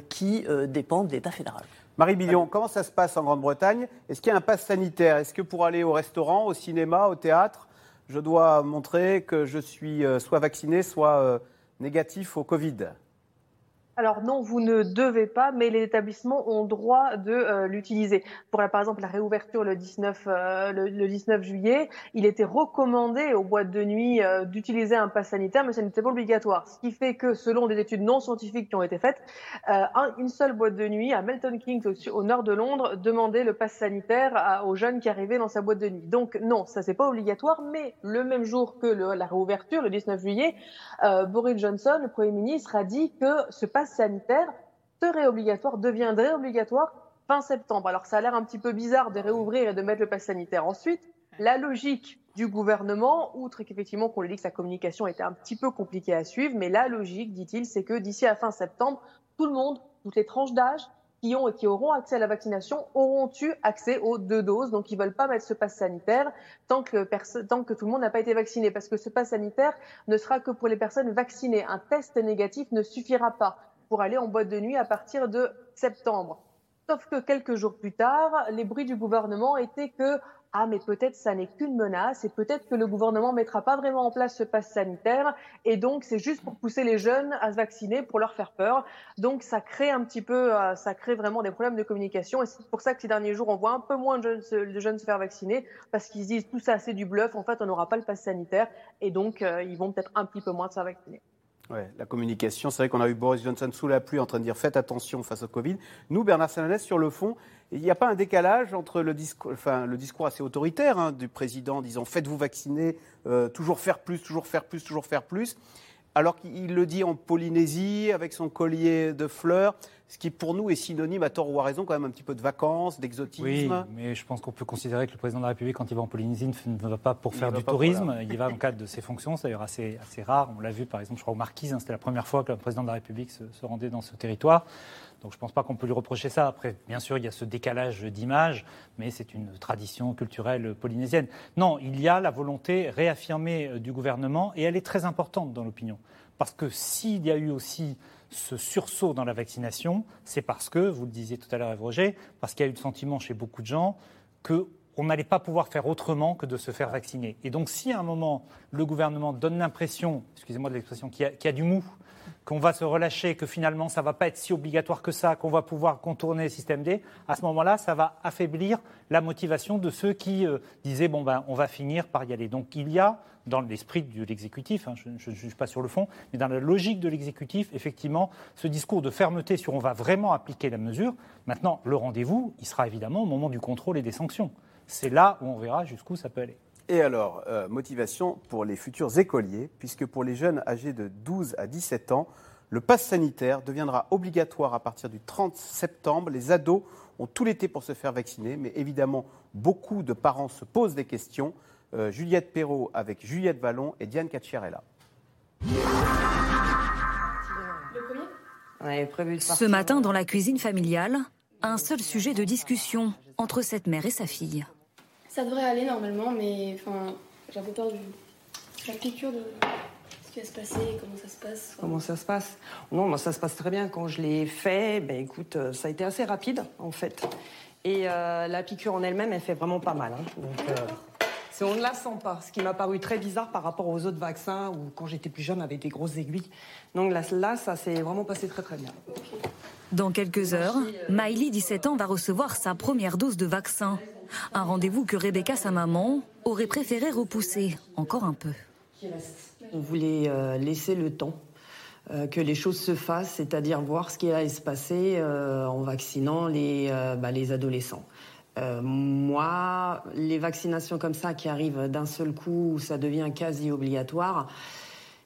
[SPEAKER 3] qui dépend de l'État fédéral.
[SPEAKER 2] Marie Billon, comment ça se passe en Grande-Bretagne? Est-ce qu'il y a un pass sanitaire? Est-ce que pour aller au restaurant, au cinéma, au théâtre, je dois montrer que je suis euh, soit vacciné, soit euh, négatif au Covid?
[SPEAKER 7] Alors non, vous ne devez pas, mais les établissements ont droit de euh, l'utiliser. Pour la, par exemple la réouverture le 19, euh, le, le 19 juillet, il était recommandé aux boîtes de nuit euh, d'utiliser un pass sanitaire, mais ça n'était pas obligatoire. Ce qui fait que, selon des études non scientifiques qui ont été faites, un- une seule boîte de nuit à Milton Keynes, au, nord de Londres, demandait le pass sanitaire aux jeunes qui arrivaient dans sa boîte de nuit. Donc non, ça c'est pas obligatoire, mais le même jour que la réouverture, le 19 juillet, Boris Johnson, le Premier ministre, a dit que ce pass sanitaire serait obligatoire, deviendrait obligatoire fin septembre. Alors ça a l'air un petit peu bizarre de réouvrir et de mettre le pass sanitaire ensuite. La logique du gouvernement, outre qu'effectivement qu'on lui dit que sa communication était un petit peu compliquée à suivre, mais la logique, dit-il, c'est que d'ici à fin septembre, tout le monde, toutes les tranches d'âge qui ont et qui auront accès à la vaccination auront eu accès aux deux doses. Donc ils veulent pas mettre ce pass sanitaire tant que, tant que tout le monde n'a pas été vacciné, parce que ce pass sanitaire ne sera que pour les personnes vaccinées. Un test négatif ne suffira pas pour aller en boîte de nuit à partir de septembre. Sauf que quelques jours plus tard, les bruits du gouvernement étaient que ah mais peut-être ça n'est qu'une menace et peut-être que le gouvernement mettra pas vraiment en place ce pass sanitaire et donc c'est juste pour pousser les jeunes à se vacciner pour leur faire peur. Donc ça crée un petit peu, euh, ça crée vraiment des problèmes de communication et c'est pour ça que ces derniers jours on voit un peu moins de jeunes, se- faire vacciner parce qu'ils se disent tout ça c'est du bluff. En fait on n'aura pas le pass sanitaire et donc euh, ils vont peut-être un petit peu moins se faire vacciner.
[SPEAKER 2] La communication, c'est vrai qu'on a eu Boris Johnson sous la pluie en train de dire faites attention face au Covid. Nous, Bernard Sananès, sur le fond, il n'y a pas un décalage entre le discours, enfin, le discours assez autoritaire hein, du président disant faites-vous vacciner, euh, toujours faire plus, toujours faire plus, toujours faire plus, alors qu'il le dit en Polynésie avec son collier de fleurs, ce qui pour nous est synonyme, à tort ou à raison, quand même un petit peu de vacances, d'exotisme.
[SPEAKER 6] Oui, mais je pense qu'on peut considérer que le président de la République, quand il va en Polynésie, ne va pas pour faire du tourisme.
[SPEAKER 2] voilà.
[SPEAKER 6] Il y va le cadre de ses fonctions. C'est d'ailleurs assez, assez rare. On l'a vu, par exemple, je crois, aux Marquises. hein, C'était la première fois que le président de la République se, se rendait dans ce territoire. Donc je ne pense pas qu'on peut lui reprocher ça. Après, bien sûr, il y a ce décalage d'image, mais c'est une tradition culturelle polynésienne. Non, il y a la volonté réaffirmée euh, du gouvernement, et elle est très importante dans l'opinion. Parce que s'il y a eu aussi ce sursaut dans la vaccination, c'est parce que, vous le disiez tout à l'heure, Ève Roger, parce qu'il y a eu le sentiment chez beaucoup de gens que on n'allait pas pouvoir faire autrement que de se faire vacciner. Et donc, si à un moment, le gouvernement donne l'impression, excusez-moi de l'expression, qu'il y a du mou, qu'on va se relâcher, que finalement, ça ne va pas être si obligatoire que ça, qu'on va pouvoir contourner le système D, à ce moment-là, ça va affaiblir la motivation de ceux qui euh, disaient, bon, ben, on va finir par y aller. Donc, il y a, dans l'esprit de l'exécutif, hein, je ne juge pas sur le fond, mais dans la logique de l'exécutif, effectivement, ce discours de fermeté sur on va vraiment appliquer la mesure. Maintenant, le rendez-vous, il sera évidemment au moment du contrôle et des sanctions. C'est là où on verra jusqu'où ça peut aller.
[SPEAKER 2] Et alors, euh, motivation pour les futurs écoliers, puisque pour les jeunes âgés de 12 à 17 ans, le pass sanitaire deviendra obligatoire à partir du 30 septembre. Les ados ont tout l'été pour se faire vacciner, mais évidemment, beaucoup de parents se posent des questions. Euh, Juliette Perrault avec Juliette Vallon et Diane Cacciarella.
[SPEAKER 18] Ce matin, dans la cuisine familiale, un seul sujet de discussion entre cette mère et sa fille.
[SPEAKER 20] Ça devrait aller normalement, mais enfin, j'ai un peu peur de la piqûre de ce qui va se passer, comment ça se passe.
[SPEAKER 10] Comment ça se passe? Non, moi, ça se passe très bien. Quand je l'ai fait, ben écoute, euh, ça a été assez rapide en fait. Et euh, la piqûre en elle-même, elle fait vraiment pas mal. hein. Donc, euh, on ne la sent pas. Ce qui m'a paru très bizarre par rapport aux autres vaccins où quand j'étais plus jeune, avec des grosses aiguilles. Donc là, là ça s'est vraiment passé très très bien.
[SPEAKER 18] Dans quelques heures, Miley, 17 ans, va recevoir sa première dose de vaccin. Un rendez-vous que Rebecca, sa maman, aurait préféré repousser encore un peu.
[SPEAKER 10] On voulait euh, laisser le temps euh, que les choses se fassent, c'est-à-dire voir ce qui allait se passer euh, en vaccinant les, bah, les adolescents. Euh, moi, les vaccinations comme ça qui arrivent d'un seul coup, où ça devient quasi obligatoire,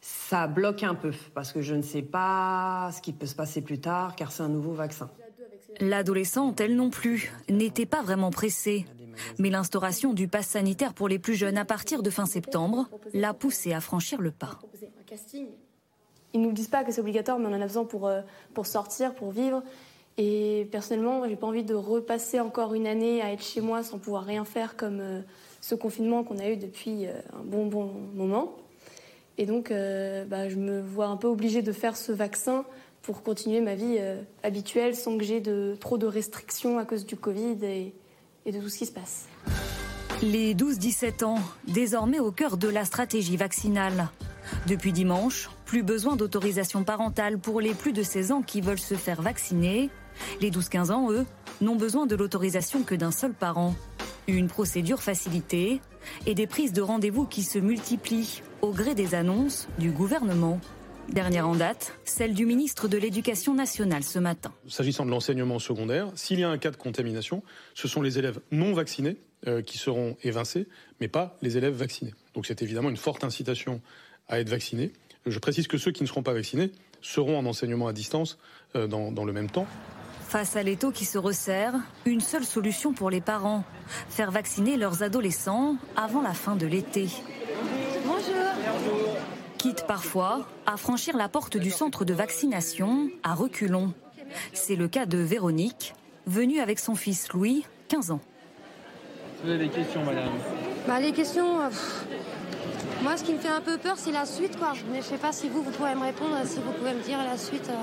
[SPEAKER 10] ça bloque un peu parce que je ne sais pas ce qui peut se passer plus tard car c'est un nouveau vaccin.
[SPEAKER 18] L'adolescente, elle non plus, n'était pas vraiment pressée. Mais l'instauration du pass sanitaire pour les plus jeunes à partir de fin septembre l'a poussée à franchir le pas.
[SPEAKER 20] Ils nous disent pas que c'est obligatoire, mais on en a besoin pour, euh, pour sortir, pour vivre. Et personnellement, j'ai pas envie de repasser encore une année à être chez moi sans pouvoir rien faire comme euh, ce confinement qu'on a eu depuis euh, un bon bon moment. Et donc, bah, je me vois un peu obligée de faire ce vaccin pour continuer ma vie habituelle sans que j'ai de, trop de restrictions à cause du Covid et de tout ce qui se passe.
[SPEAKER 18] Les 12-17 ans, désormais au cœur de la stratégie vaccinale. Depuis dimanche, plus besoin d'autorisation parentale pour les plus de 16 ans qui veulent se faire vacciner. Les 12-15 ans, eux, n'ont besoin de l'autorisation que d'un seul parent. Une procédure facilitée et des prises de rendez-vous qui se multiplient au gré des annonces du gouvernement. Dernière en date, celle du ministre de l'Éducation nationale ce matin.
[SPEAKER 21] S'agissant de l'enseignement secondaire, s'il y a un cas de contamination, ce sont les élèves non vaccinés euh, qui seront évincés, mais pas les élèves vaccinés. Donc c'est évidemment une forte incitation à être vaccinés. Je précise que ceux qui ne seront pas vaccinés seront en enseignement à distance euh, dans, dans le même temps.
[SPEAKER 18] Face à l'étau qui se resserre, une seule solution pour les parents faire vacciner leurs adolescents avant la fin de l'été. Quitte parfois à franchir la porte du centre de vaccination à reculons. C'est le cas de Véronique, venue avec son fils Louis, 15 ans.
[SPEAKER 14] Vous avez des questions, madame
[SPEAKER 22] Bah, les questions. euh, pff, moi, ce qui me fait un peu peur, c'est la suite, quoi. Mais je sais pas si vous, vous pouvez me répondre, si vous pouvez me dire la suite. euh,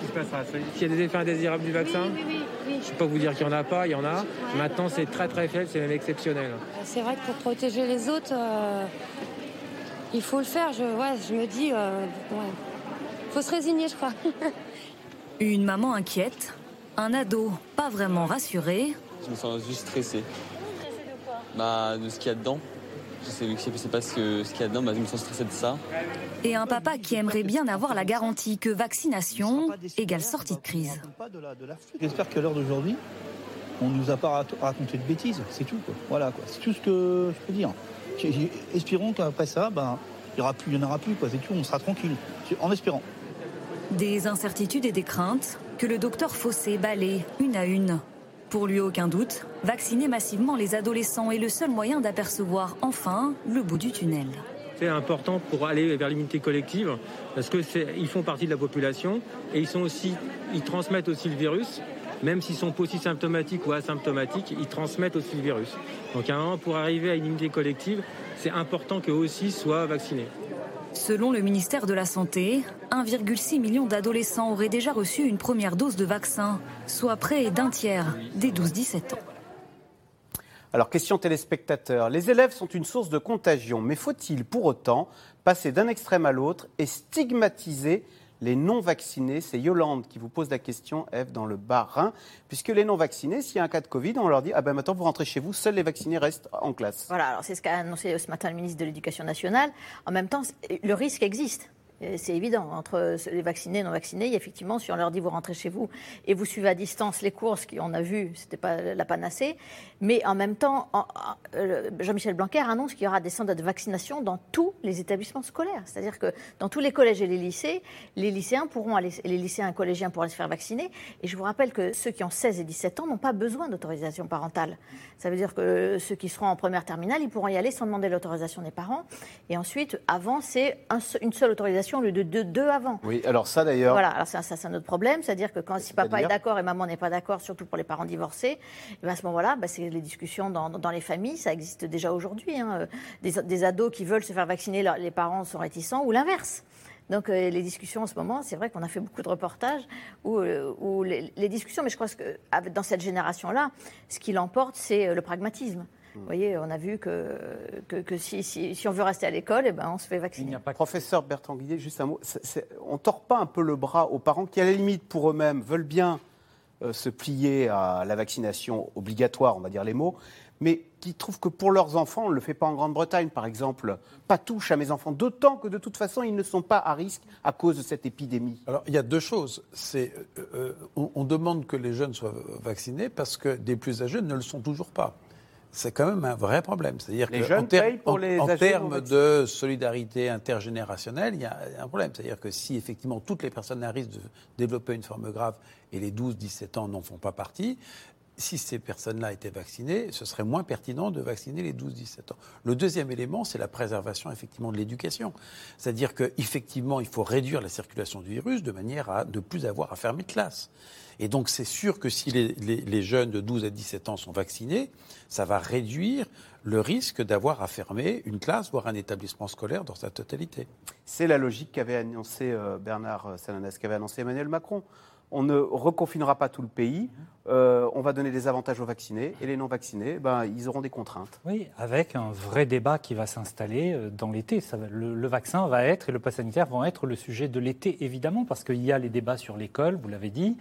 [SPEAKER 14] qui se passera. S'il y a des effets indésirables du vaccin,
[SPEAKER 22] Oui, oui, oui.
[SPEAKER 14] je ne peux pas vous dire qu'il n'y en a pas, il y en a. Maintenant, c'est très très faible, c'est même exceptionnel.
[SPEAKER 22] C'est vrai que pour protéger les autres, euh, il faut le faire. Je, ouais, je me dis, euh, ouais. faut se résigner, je crois. <laughs>
[SPEAKER 18] Une maman inquiète, un ado pas vraiment rassuré.
[SPEAKER 23] Je me sens juste stressé. Bah, de ce qu'il y a dedans. Je sais, je sais pas ce que- ce qu'il y a dedans, bah, je me sens stressé de ça.
[SPEAKER 18] Et un papa qui aimerait bien avoir la garantie que vaccination égale sortie de crise.
[SPEAKER 24] J'espère qu'à l'heure d'aujourd'hui, on ne nous a pas raconté de bêtises, c'est tout. Quoi. Voilà, quoi. c'est tout ce que je peux dire. Espérons qu'après ça, ben, il n'y en aura plus, quoi. c'est tout, on sera tranquille, en espérant.
[SPEAKER 18] Des incertitudes et des craintes que le docteur Fossé balaye une à une. Pour lui, aucun doute, vacciner massivement les adolescents est le seul moyen d'apercevoir enfin le bout du tunnel.
[SPEAKER 14] C'est important pour aller vers l'immunité collective parce que ils font partie de la population et ils sont aussi, ils transmettent aussi le virus. Même s'ils sont pas aussi symptomatiques ou asymptomatiques, ils transmettent aussi le virus. Donc à un moment, pour arriver à une immunité collective, c'est important qu'eux aussi soient vaccinés.
[SPEAKER 18] Selon le ministère de la Santé, 1,6 million d'adolescents auraient déjà reçu une première dose de vaccin, soit près d'un tiers des 12-17 ans.
[SPEAKER 2] Alors, question téléspectateur. Les élèves sont une source de contagion, mais faut-il pour autant passer d'un extrême à l'autre et stigmatiser les non-vaccinés C'est Yolande qui vous pose la question, Eve, dans le Bas-Rhin. Puisque les non-vaccinés, s'il y a un cas de Covid, on leur dit Ah ben maintenant, vous rentrez chez vous, seuls les vaccinés restent en classe.
[SPEAKER 5] Voilà, alors c'est ce qu'a annoncé ce matin le ministre de l'Éducation nationale. En même temps, le risque existe. Et C'est évident, entre les vaccinés et non vaccinés, effectivement, si on leur dit vous rentrez chez vous et vous suivez à distance les courses, qui on a vu, c'était pas la panacée, mais en même temps, euh, Jean-Michel Blanquer annonce qu'il y aura des centres de vaccination dans tous les établissements scolaires. C'est-à-dire que dans tous les collèges et les lycées, les lycéens pourront aller, les lycéens et collégiens pourront aller se faire vacciner. Et je vous rappelle que ceux qui ont 16 et 17 ans n'ont pas besoin d'autorisation parentale. Ça veut dire que ceux qui seront en première terminale, ils pourront y aller sans demander l'autorisation des parents. Et ensuite, avant, c'est un une seule autorisation au lieu de deux, deux avant.
[SPEAKER 2] Oui, alors ça d'ailleurs.
[SPEAKER 5] Voilà, alors ça, ça, c'est un autre problème, c'est-à-dire que quand si papa est d'accord et maman n'est pas d'accord, surtout pour les parents divorcés, eh ben, à ce moment-là, bah, c'est les discussions dans, dans les familles, ça existe déjà aujourd'hui. hein. Des, des ados qui veulent se faire vacciner, leur- les parents sont réticents, ou l'inverse. Donc euh, les discussions en ce moment, c'est vrai qu'on a fait beaucoup de reportages où, euh, où les, les discussions, mais je crois que dans cette génération-là, ce qui l'emporte, c'est euh, le pragmatisme. Vous voyez, on a vu que, que, que si, si, si on veut rester à l'école, eh ben, on se fait vacciner.
[SPEAKER 2] Professeur Bertrand Guillet, juste un mot. C'est- c'est- on tord pas un peu le bras aux parents qui, à la limite, pour eux-mêmes, veulent bien euh, se plier à la vaccination obligatoire, on va dire les mots, mais qui trouvent que pour leurs enfants, on ne le fait pas en Grande-Bretagne, par exemple, pas touche à mes enfants, d'autant que de toute façon, ils ne sont pas à risque à cause de cette épidémie.
[SPEAKER 4] Alors, il y a deux choses. C'est, euh, euh, on demande que les jeunes soient vaccinés parce que des plus âgés ne le sont toujours pas. C'est quand même un vrai problème. C'est-à-dire
[SPEAKER 2] Les
[SPEAKER 4] que
[SPEAKER 2] jeunes
[SPEAKER 4] en, ter-
[SPEAKER 2] payent pour
[SPEAKER 4] en-
[SPEAKER 2] les
[SPEAKER 4] en
[SPEAKER 2] âgés non
[SPEAKER 4] termes de solidarité intergénérationnelle, il y a un problème. C'est-à-dire que si effectivement toutes les personnes à risque de développer une forme grave et les 12-17 ans n'en font pas partie, si ces personnes-là étaient vaccinées, ce serait moins pertinent de vacciner les 12-17 ans. Le deuxième élément, c'est la préservation effectivement de l'éducation. C'est-à-dire qu'effectivement, il faut réduire la circulation du virus de manière à ne plus avoir à fermer de classe. Et donc, c'est sûr que si les, jeunes de 12 à 17 ans sont vaccinés, ça va réduire le risque d'avoir à fermer une classe, voire un établissement scolaire dans sa totalité.
[SPEAKER 2] C'est la logique qu'avait annoncé euh, Bernard Sananas, qu'avait annoncé Emmanuel Macron. On ne reconfinera pas tout le pays, euh, on va donner des avantages aux vaccinés, et les non-vaccinés, ben, ils auront des contraintes.
[SPEAKER 6] Oui, avec un vrai débat qui va s'installer euh, dans l'été. Le, le vaccin va être et le pass sanitaire vont être le sujet de l'été, évidemment, parce qu'il y a les débats sur l'école, vous l'avez dit,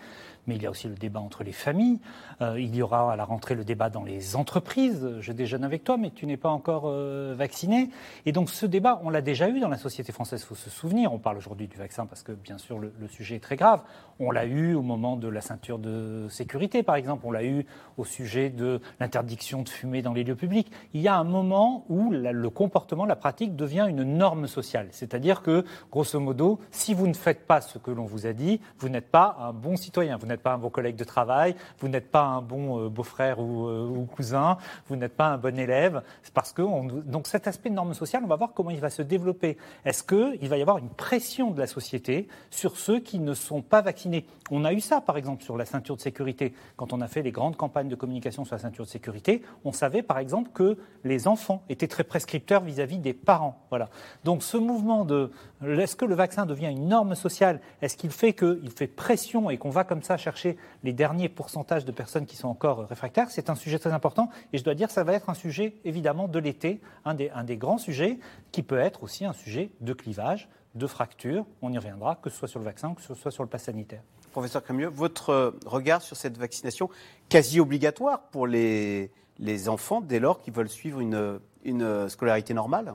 [SPEAKER 6] mais il y a aussi le débat entre les familles. Euh, il y aura à la rentrée le débat dans les entreprises. Je déjeune avec toi, mais tu n'es pas encore euh, vacciné. Et donc ce débat, on l'a déjà eu dans la société française, il faut se souvenir. On parle aujourd'hui du vaccin parce que, bien sûr, le, sujet est très grave. On l'a eu au moment de la ceinture de sécurité, par exemple. On l'a eu au sujet de l'interdiction de fumer dans les lieux publics. Il y a un moment où le comportement, la pratique devient une norme sociale. C'est-à-dire que, grosso modo, si vous ne faites pas ce que l'on vous a dit, vous n'êtes pas un bon citoyen, n'êtes pas un bon collègue de travail, vous n'êtes pas un bon euh, beau-frère ou, euh, ou cousin, vous n'êtes pas un bon élève. C'est parce que on- donc cet aspect de norme sociale, on va voir comment il va se développer. Est-ce qu'il va y avoir une pression de la société sur ceux qui ne sont pas vaccinés? On a eu ça, par exemple, sur la ceinture de sécurité. Quand on a fait les grandes campagnes de communication sur la ceinture de sécurité, on savait, par exemple, que les enfants étaient très prescripteurs vis-à-vis des parents. Voilà. Donc ce mouvement de est-ce que le vaccin devient une norme sociale? Est-ce qu'il fait qu'il fait pression et qu'on va comme ça chercher les derniers pourcentages de personnes qui sont encore réfractaires C'est un sujet très important et je dois dire ça va être un sujet évidemment de l'été, un des, grands sujets qui peut être aussi un sujet de clivage, de fracture. On y reviendra, que ce soit sur le vaccin, que ce soit sur le pass sanitaire.
[SPEAKER 2] Professeur Crémieux, votre euh, regard sur cette vaccination quasi obligatoire pour les, enfants dès lors qu'ils veulent suivre une, une euh, scolarité normale?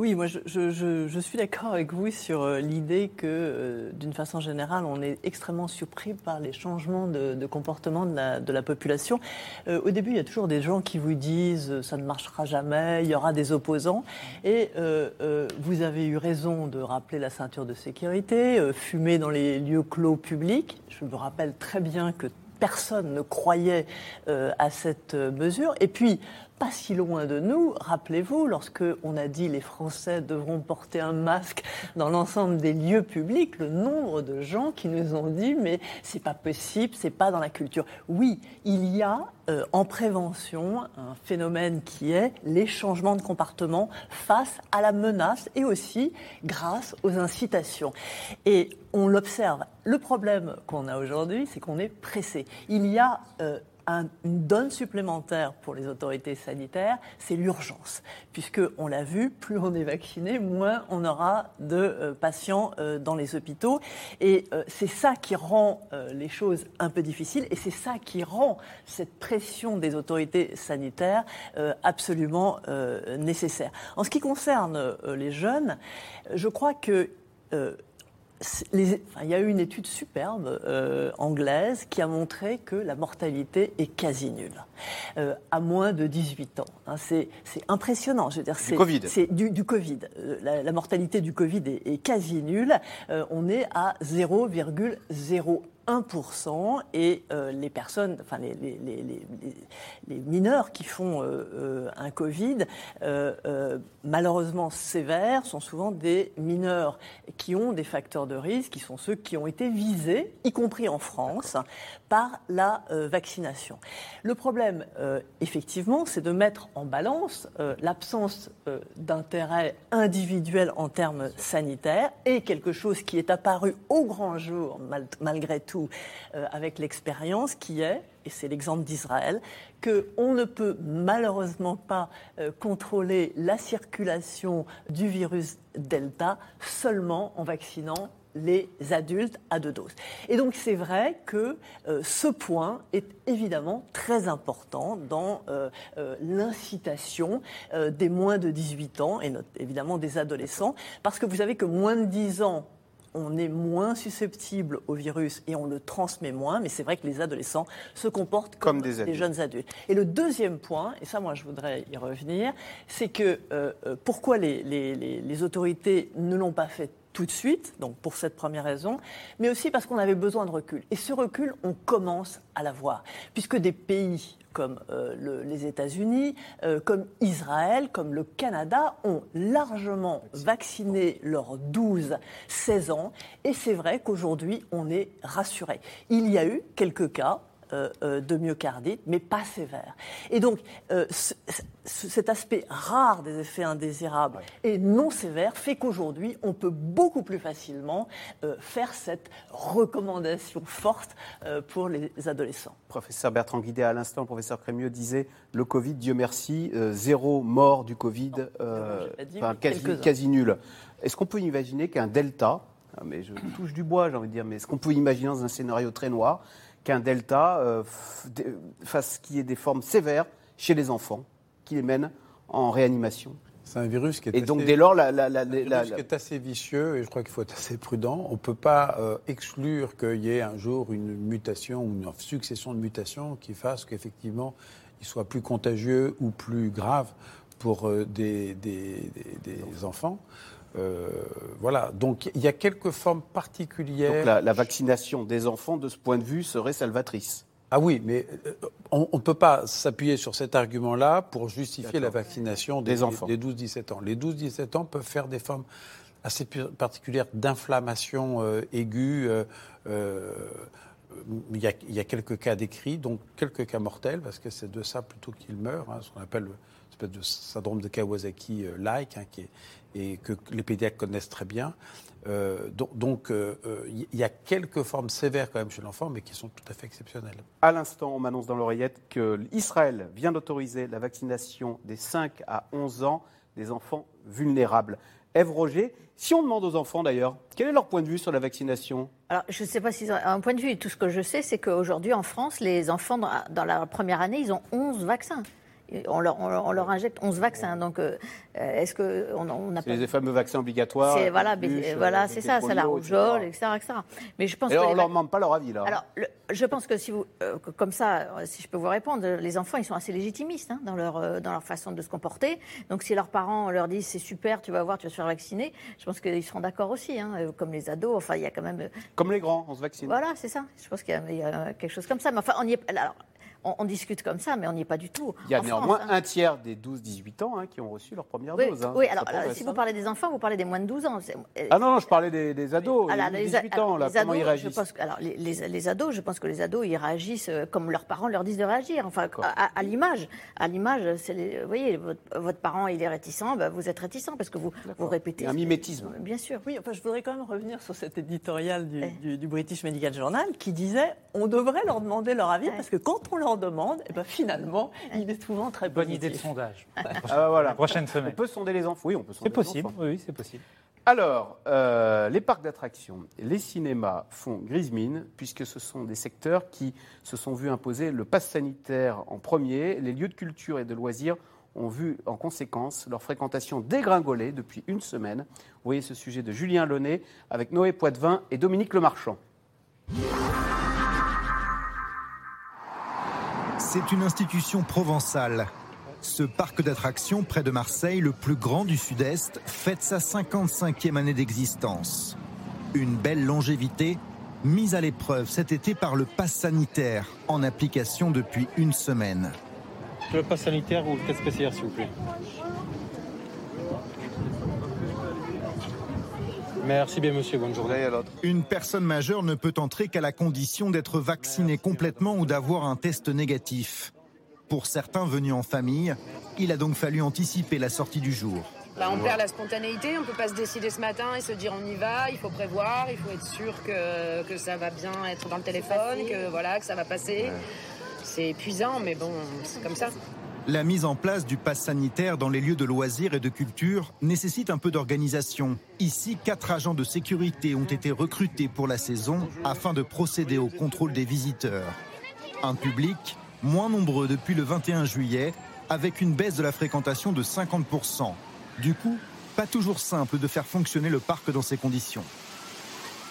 [SPEAKER 3] Oui, moi je, suis d'accord avec vous sur euh, l'idée que, euh, d'une façon générale, on est extrêmement surpris par les changements de, comportement de la, population. Euh, au début, il y a toujours des gens qui vous disent ça ne marchera jamais, il y aura des opposants. Et vous avez eu raison de rappeler la ceinture de sécurité, fumer dans les lieux clos publics. Je me rappelle très bien que personne ne croyait à cette mesure. Et puis, pas si loin de nous, rappelez-vous, lorsque on a dit les Français devront porter un masque dans l'ensemble des lieux publics, le nombre de gens qui nous ont dit mais c'est pas possible, c'est pas dans la culture. Oui, il y a euh, en prévention un phénomène qui est les changements de comportement face à la menace et aussi grâce aux incitations. Et on l'observe. Le problème qu'on a aujourd'hui, c'est qu'on est pressé. Il y a euh, une donne supplémentaire pour les autorités sanitaires, c'est l'urgence. Puisque, on l'a vu, plus on est vacciné, moins on aura de euh, patients euh, dans les hôpitaux. Et euh, c'est ça qui rend les choses un peu difficiles et c'est ça qui rend cette pression des autorités sanitaires absolument nécessaire. En ce qui concerne les jeunes, je crois que les- enfin, il y a eu une étude superbe euh, anglaise qui a montré que la mortalité est quasi nulle, euh, à moins de 18 ans. hein. c'est impressionnant. Je veux dire, c'est
[SPEAKER 2] Covid.
[SPEAKER 3] c'est du, du Covid. Euh, la, la mortalité du Covid est, est quasi nulle. Euh, on est à 0,01%. Et euh, les personnes, enfin les, les- les- les- mineurs qui font euh, euh, un Covid, euh, euh, malheureusement sévères, sont souvent des mineurs qui ont des facteurs de risque, qui sont ceux qui ont été visés, y compris en France, par la euh, vaccination. Le problème, euh, effectivement, c'est de mettre en balance euh, l'absence d'intérêt individuel en termes sanitaires et quelque chose qui est apparu au grand jour, mal- malgré tout, avec l'expérience, qui est, et c'est l'exemple d'Israël, qu'on ne peut malheureusement pas euh, contrôler la circulation du virus Delta seulement en vaccinant les adultes à deux doses. Et donc c'est vrai que euh, ce point est évidemment très important dans euh, l'incitation des moins de 18 ans et évidemment des adolescents, parce que vous savez que moins de 10 ans, on est moins susceptible au virus et on le transmet moins, mais c'est vrai que les adolescents se comportent comme,
[SPEAKER 2] Comme des
[SPEAKER 3] jeunes adultes. Et le deuxième point, et ça moi je voudrais y revenir, c'est que euh, euh, pourquoi les, les- les- les autorités ne l'ont pas fait tout de suite, donc pour cette première raison, mais aussi parce qu'on avait besoin de recul. Et ce recul, on commence à l'avoir, puisque des pays comme euh, le- les États-Unis, euh, comme Israël, comme le Canada ont largement vacciné leurs 12-16 ans, et c'est vrai qu'aujourd'hui, on est rassuré. Il y a eu quelques cas de myocardite, mais pas sévère. Et donc, euh, ce- ce- cet aspect rare des effets indésirables et non sévères fait qu'aujourd'hui, on peut beaucoup plus facilement euh, faire cette recommandation forte euh, pour les adolescents.
[SPEAKER 2] Professeur Bertrand Guidé, à l'instant, le professeur Crémieux disait le Covid, Dieu merci, euh, zéro mort du Covid, euh,
[SPEAKER 3] dit,
[SPEAKER 2] enfin, quasi, quasi nul. Est-ce qu'on peut imaginer qu'un delta, ah, mais je touche du bois, j'ai envie de dire, mais est-ce qu'on peut imaginer dans un scénario très noir qu'un delta euh, fasse qu'il y ait des formes sévères chez les enfants, qui les mènent en réanimation
[SPEAKER 4] C'est un virus qui est
[SPEAKER 2] Et
[SPEAKER 4] assez-
[SPEAKER 2] donc, dès lors, la- la- la-
[SPEAKER 4] un virus
[SPEAKER 2] la-
[SPEAKER 4] qui est assez vicieux et je crois qu'il faut être assez prudent. On ne peut pas euh, exclure qu'il y ait un jour une mutation ou une succession de mutations qui fasse qu'effectivement il soit plus contagieux ou plus grave pour euh, des, des- des- des enfants. Euh, voilà, donc il y a quelques formes particulières.
[SPEAKER 2] Donc la, la vaccination des enfants, de ce point de vue, serait salvatrice.
[SPEAKER 4] Ah oui, mais euh, on ne peut pas s'appuyer sur cet argument-là pour justifier la vaccination des,
[SPEAKER 2] Des enfants.
[SPEAKER 4] des 12-17 ans. Les 12-17 ans peuvent faire des formes assez particulières d'inflammation euh, aiguë. euh, il, y a, il y a quelques cas décrits, donc quelques cas mortels, parce que c'est de ça plutôt qu'ils meurent, hein, ce qu'on appelle le espèce de syndrome de Kawasaki-like, hein, qui est- et que les pédiatres connaissent très bien. Euh, donc, donc, euh, euh, il y a quelques formes sévères quand même chez l'enfant, mais qui sont tout à fait exceptionnelles.
[SPEAKER 2] À l'instant, on m'annonce dans l'oreillette que Israël vient d'autoriser la vaccination des 5 à 11 ans des enfants vulnérables. Ève Roger, si on demande aux enfants d'ailleurs, quel est leur point de vue sur la vaccination?
[SPEAKER 5] Alors, je ne sais pas s'ils ont un point de vue. Tout ce que je sais, c'est qu'aujourd'hui, en France, les enfants, dans, dans la première année, ils ont 11 vaccins. On leur, on leur- on leur injecte 11 vaccins. Donc, euh, est-ce qu'on on pas.
[SPEAKER 2] les fameux vaccins obligatoires.
[SPEAKER 5] C'est- voilà,
[SPEAKER 2] puce,
[SPEAKER 5] voilà,
[SPEAKER 2] euh,
[SPEAKER 5] c'est ça, c'est la rougeole,
[SPEAKER 2] etc.
[SPEAKER 5] etc.. Mais je pense
[SPEAKER 2] Et
[SPEAKER 5] que
[SPEAKER 2] on
[SPEAKER 5] les
[SPEAKER 2] ne leur
[SPEAKER 5] vac-
[SPEAKER 2] demande pas leur avis là.
[SPEAKER 5] Alors, le- je pense que si vous, euh, que- comme ça, euh, si je peux vous répondre, euh, les enfants, ils sont assez légitimistes hein, dans, leur, euh, dans leur façon de se comporter. Donc, si leurs parents leur disent c'est super, tu vas voir, tu vas te faire vacciner, je pense qu'ils seront d'accord aussi, hein, euh, comme les ados. Enfin, il y a quand même. euh,
[SPEAKER 2] Comme les grands, on se vaccine.
[SPEAKER 5] Voilà, c'est ça. Je pense qu'il y, a- y a quelque chose comme ça. Mais enfin, on y est. Alors, on, on discute comme ça, mais on n'y est pas du tout.
[SPEAKER 2] Il y a
[SPEAKER 5] En
[SPEAKER 2] néanmoins
[SPEAKER 5] France, hein.
[SPEAKER 2] un tiers des 12-18 ans hein, qui ont reçu leur première
[SPEAKER 5] Oui,
[SPEAKER 2] dose. hein.
[SPEAKER 5] oui, alors, si vous parlez des enfants, vous parlez des moins de 12 ans. Euh,
[SPEAKER 2] Ah non, non, je parlais des, des ados,
[SPEAKER 5] alors,
[SPEAKER 2] les
[SPEAKER 5] les,
[SPEAKER 2] 18 ans,
[SPEAKER 5] alors,
[SPEAKER 2] là,
[SPEAKER 5] les
[SPEAKER 2] comment ils
[SPEAKER 5] ados, je
[SPEAKER 2] réagissent
[SPEAKER 5] pense que- alors, les, les- les ados, je pense que les ados, ils réagissent euh, comme leurs parents leur disent de réagir. Enfin, à, l'image. À l'image, c'est vous voyez, votre, votre parent, il est réticent, ben, vous êtes réticent parce que vous, vous répétez.
[SPEAKER 2] Il y a un mimétisme.
[SPEAKER 5] Bien sûr.
[SPEAKER 3] Oui, enfin, je voudrais quand même revenir sur cet éditorial du, du- du British Medical Journal qui disait on devrait leur demander leur avis parce que quand on leur demande, eh ben, finalement, il est souvent très
[SPEAKER 6] Bonne
[SPEAKER 3] positif.
[SPEAKER 6] idée de sondage. <laughs>
[SPEAKER 2] Ah, bah, voilà.
[SPEAKER 6] La prochaine semaine.
[SPEAKER 2] On peut sonder les enfants. Oui, on peut sonder
[SPEAKER 6] C'est possible,
[SPEAKER 2] les enfants.
[SPEAKER 6] oui, c'est possible.
[SPEAKER 2] Alors, euh, les parcs d'attractions, les cinémas font grise mine, puisque ce sont des secteurs qui se sont vus imposer le pass sanitaire en premier. Les lieux de culture et de loisirs ont vu en conséquence leur fréquentation dégringoler depuis une semaine. Vous voyez ce sujet de Julien Launay avec Noé Poitvin et Dominique Lemarchand.
[SPEAKER 19] C'est une institution provençale. Ce parc d'attractions près de Marseille, le plus grand du Sud-Est, fête sa 55e année d'existence. Une belle longévité, mise à l'épreuve cet été par le pass sanitaire, en application depuis une semaine.
[SPEAKER 14] Le pass sanitaire ou le test PCR, s'il vous plaît? Merci bien, monsieur. Bonne journée.
[SPEAKER 19] Une personne majeure ne peut entrer qu'à la condition d'être vaccinée complètement ou d'avoir un test négatif. Pour certains venus en famille, il a donc fallu anticiper la sortie du jour.
[SPEAKER 10] Bah, on perd la spontanéité, on peut pas se décider ce matin et se dire on y va, il faut prévoir, il faut être sûr que, que ça va bien être dans le téléphone, que voilà, que ça va passer. C'est épuisant, mais bon, c'est comme ça.
[SPEAKER 19] La mise en place du pass sanitaire dans les lieux de loisirs et de culture nécessite un peu d'organisation. Ici, quatre agents de sécurité ont été recrutés pour la saison afin de procéder au contrôle des visiteurs. Un public moins nombreux depuis le 21 juillet, avec une baisse de la fréquentation de 50%. Du coup, pas toujours simple de faire fonctionner le parc dans ces conditions.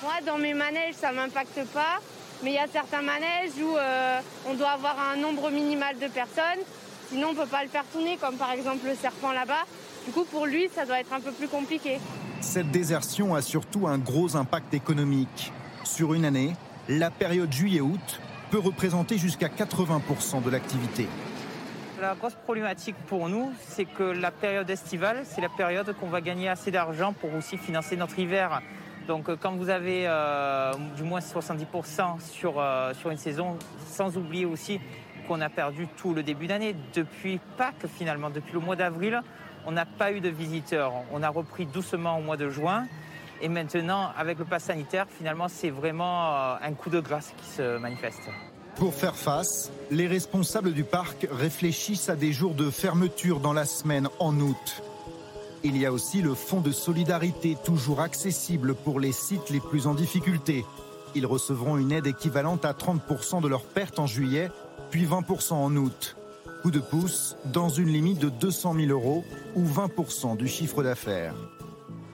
[SPEAKER 25] Moi, dans mes manèges, ça m'impacte pas. Mais il y a certains manèges où euh, on doit avoir un nombre minimal de personnes. Sinon, on peut pas le faire tourner, comme par exemple le serpent là-bas. Du coup, pour lui, ça doit être un peu plus compliqué.
[SPEAKER 19] Cette désertion a surtout un gros impact économique. Sur une année, la période juillet-août peut représenter jusqu'à 80% de l'activité.
[SPEAKER 26] La grosse problématique pour nous, c'est que la période estivale, c'est la période qu'on va gagner assez d'argent pour aussi financer notre hiver. Donc euh, quand vous avez euh, du moins 70% sur, euh, sur une saison, sans oublier aussi qu'on a perdu tout le début d'année. Depuis Pâques finalement, depuis le mois d'avril, on n'a pas eu de visiteurs. On a repris doucement au mois de juin. Et maintenant, avec le pass sanitaire, finalement, c'est vraiment euh, un coup de grâce qui se manifeste.
[SPEAKER 19] Pour faire face, les responsables du parc réfléchissent à des jours de fermeture dans la semaine en août. Il y a aussi le fonds de solidarité toujours accessible pour les sites les plus en difficulté. Ils recevront une aide équivalente à 30% de leurs pertes en juillet, puis 20% en août. Coup de pouce dans une limite de 200 000 euros ou 20% du chiffre d'affaires.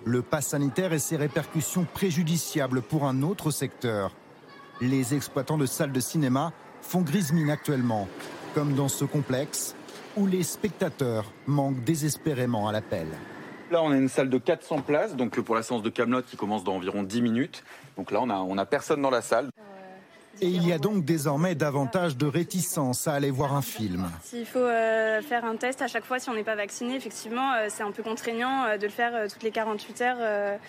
[SPEAKER 19] Le pass sanitaire et ses répercussions préjudiciables pour un autre secteur. Les exploitants de salles de cinéma font grise mine actuellement, comme dans ce complexe où les spectateurs manquent désespérément à l'appel.
[SPEAKER 27] Là, on a une salle de 400 places, donc pour la séance de Camelot qui commence dans environ 10 minutes. Donc là, on a, on a personne dans la salle.
[SPEAKER 19] Et il y a donc désormais davantage de réticence à aller voir un film.
[SPEAKER 28] S'il faut euh, faire un test à chaque fois si on n'est pas vacciné, effectivement, euh, c'est un peu contraignant euh, de le faire toutes les 48 heures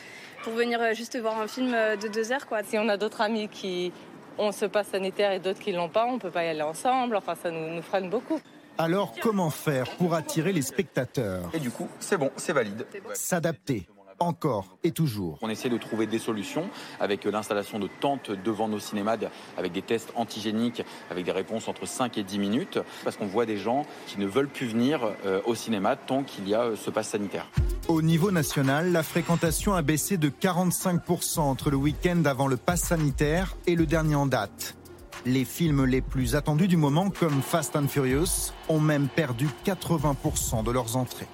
[SPEAKER 28] pour venir juste voir un film de deux heures. Quoi.
[SPEAKER 29] Si on a d'autres amis qui ont ce pass sanitaire et d'autres qui l'ont pas, on peut pas y aller ensemble. Enfin, ça nous, nous freine beaucoup.
[SPEAKER 19] Alors comment faire pour attirer les spectateurs?
[SPEAKER 27] Et du coup, c'est bon, c'est valide.
[SPEAKER 19] S'adapter, encore et toujours.
[SPEAKER 27] On essaie de trouver des solutions avec l'installation de tentes devant nos cinémas, avec des tests antigéniques, avec des réponses entre 5 et 10 minutes, parce qu'on voit des gens qui ne veulent plus venir euh, au cinéma tant qu'il y a euh, ce pass sanitaire.
[SPEAKER 19] Au niveau national, la fréquentation a baissé de 45% entre le week-end avant le pass sanitaire et le dernier en date. Les films les plus attendus du moment, comme Fast and Furious, ont même perdu 80% de leurs entrées.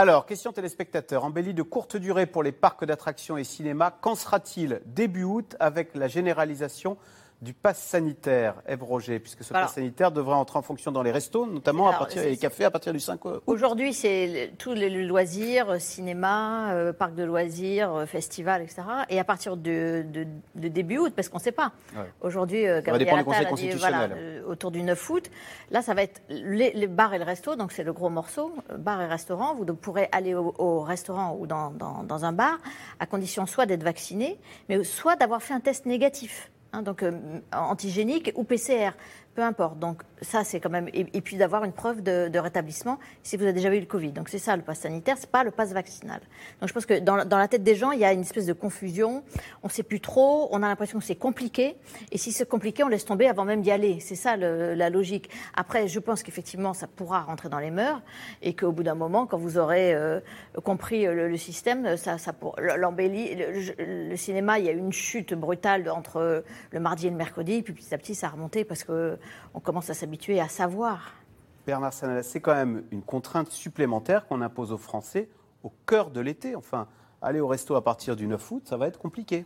[SPEAKER 2] Alors, question téléspectateur. Embellie de courte durée pour les parcs d'attractions et cinémas, qu'en sera-t-il début août avec la généralisation du pass sanitaire, Ève Roger, puisque ce
[SPEAKER 5] Alors-
[SPEAKER 2] pass sanitaire devrait entrer en fonction dans les restos, notamment à partir, et les cafés à partir du 5 août.
[SPEAKER 5] Aujourd'hui, c'est tous les loisirs, euh, cinéma, euh, parcs de loisirs, euh, festivals, etc. Et à partir de, de- de début août, parce qu'on ne sait pas.
[SPEAKER 2] Ouais.
[SPEAKER 5] Aujourd'hui, euh, Gabriel Attal a dit,
[SPEAKER 2] constitutionnel.
[SPEAKER 5] voilà, euh, autour du 9 août. Là, ça va être les, les bars et le resto, donc c'est le gros morceau, bar et restaurant. Vous pourrez aller au, au restaurant ou dans, dans- dans un bar, à condition soit d'être vacciné, mais soit d'avoir fait un test négatif. Hein, donc euh, antigénique ou PCR, peu importe. Donc ça, c'est quand même et, puis d'avoir une preuve de, rétablissement si vous avez déjà eu le Covid. Donc c'est ça le pass sanitaire, c'est pas le pass vaccinal. Donc je pense que dans, la tête des gens, il y a une espèce de confusion. On sait plus trop. On a l'impression que c'est compliqué. Et si c'est compliqué, on laisse tomber avant même d'y aller. C'est ça la logique. Après, je pense qu'effectivement, ça pourra rentrer dans les mœurs et qu'au bout d'un moment, quand vous aurez euh, compris le, le système, ça, l'embellie. Le, le cinéma, il y a eu une chute brutale entre le mardi et le mercredi, puis petit à petit, ça a remonté parce que on commence à s'habituer à savoir.
[SPEAKER 2] Bernard Sanala, c'est quand même une contrainte supplémentaire qu'on impose aux Français au cœur de l'été. Enfin, aller au resto à partir du 9 août, ça va être compliqué.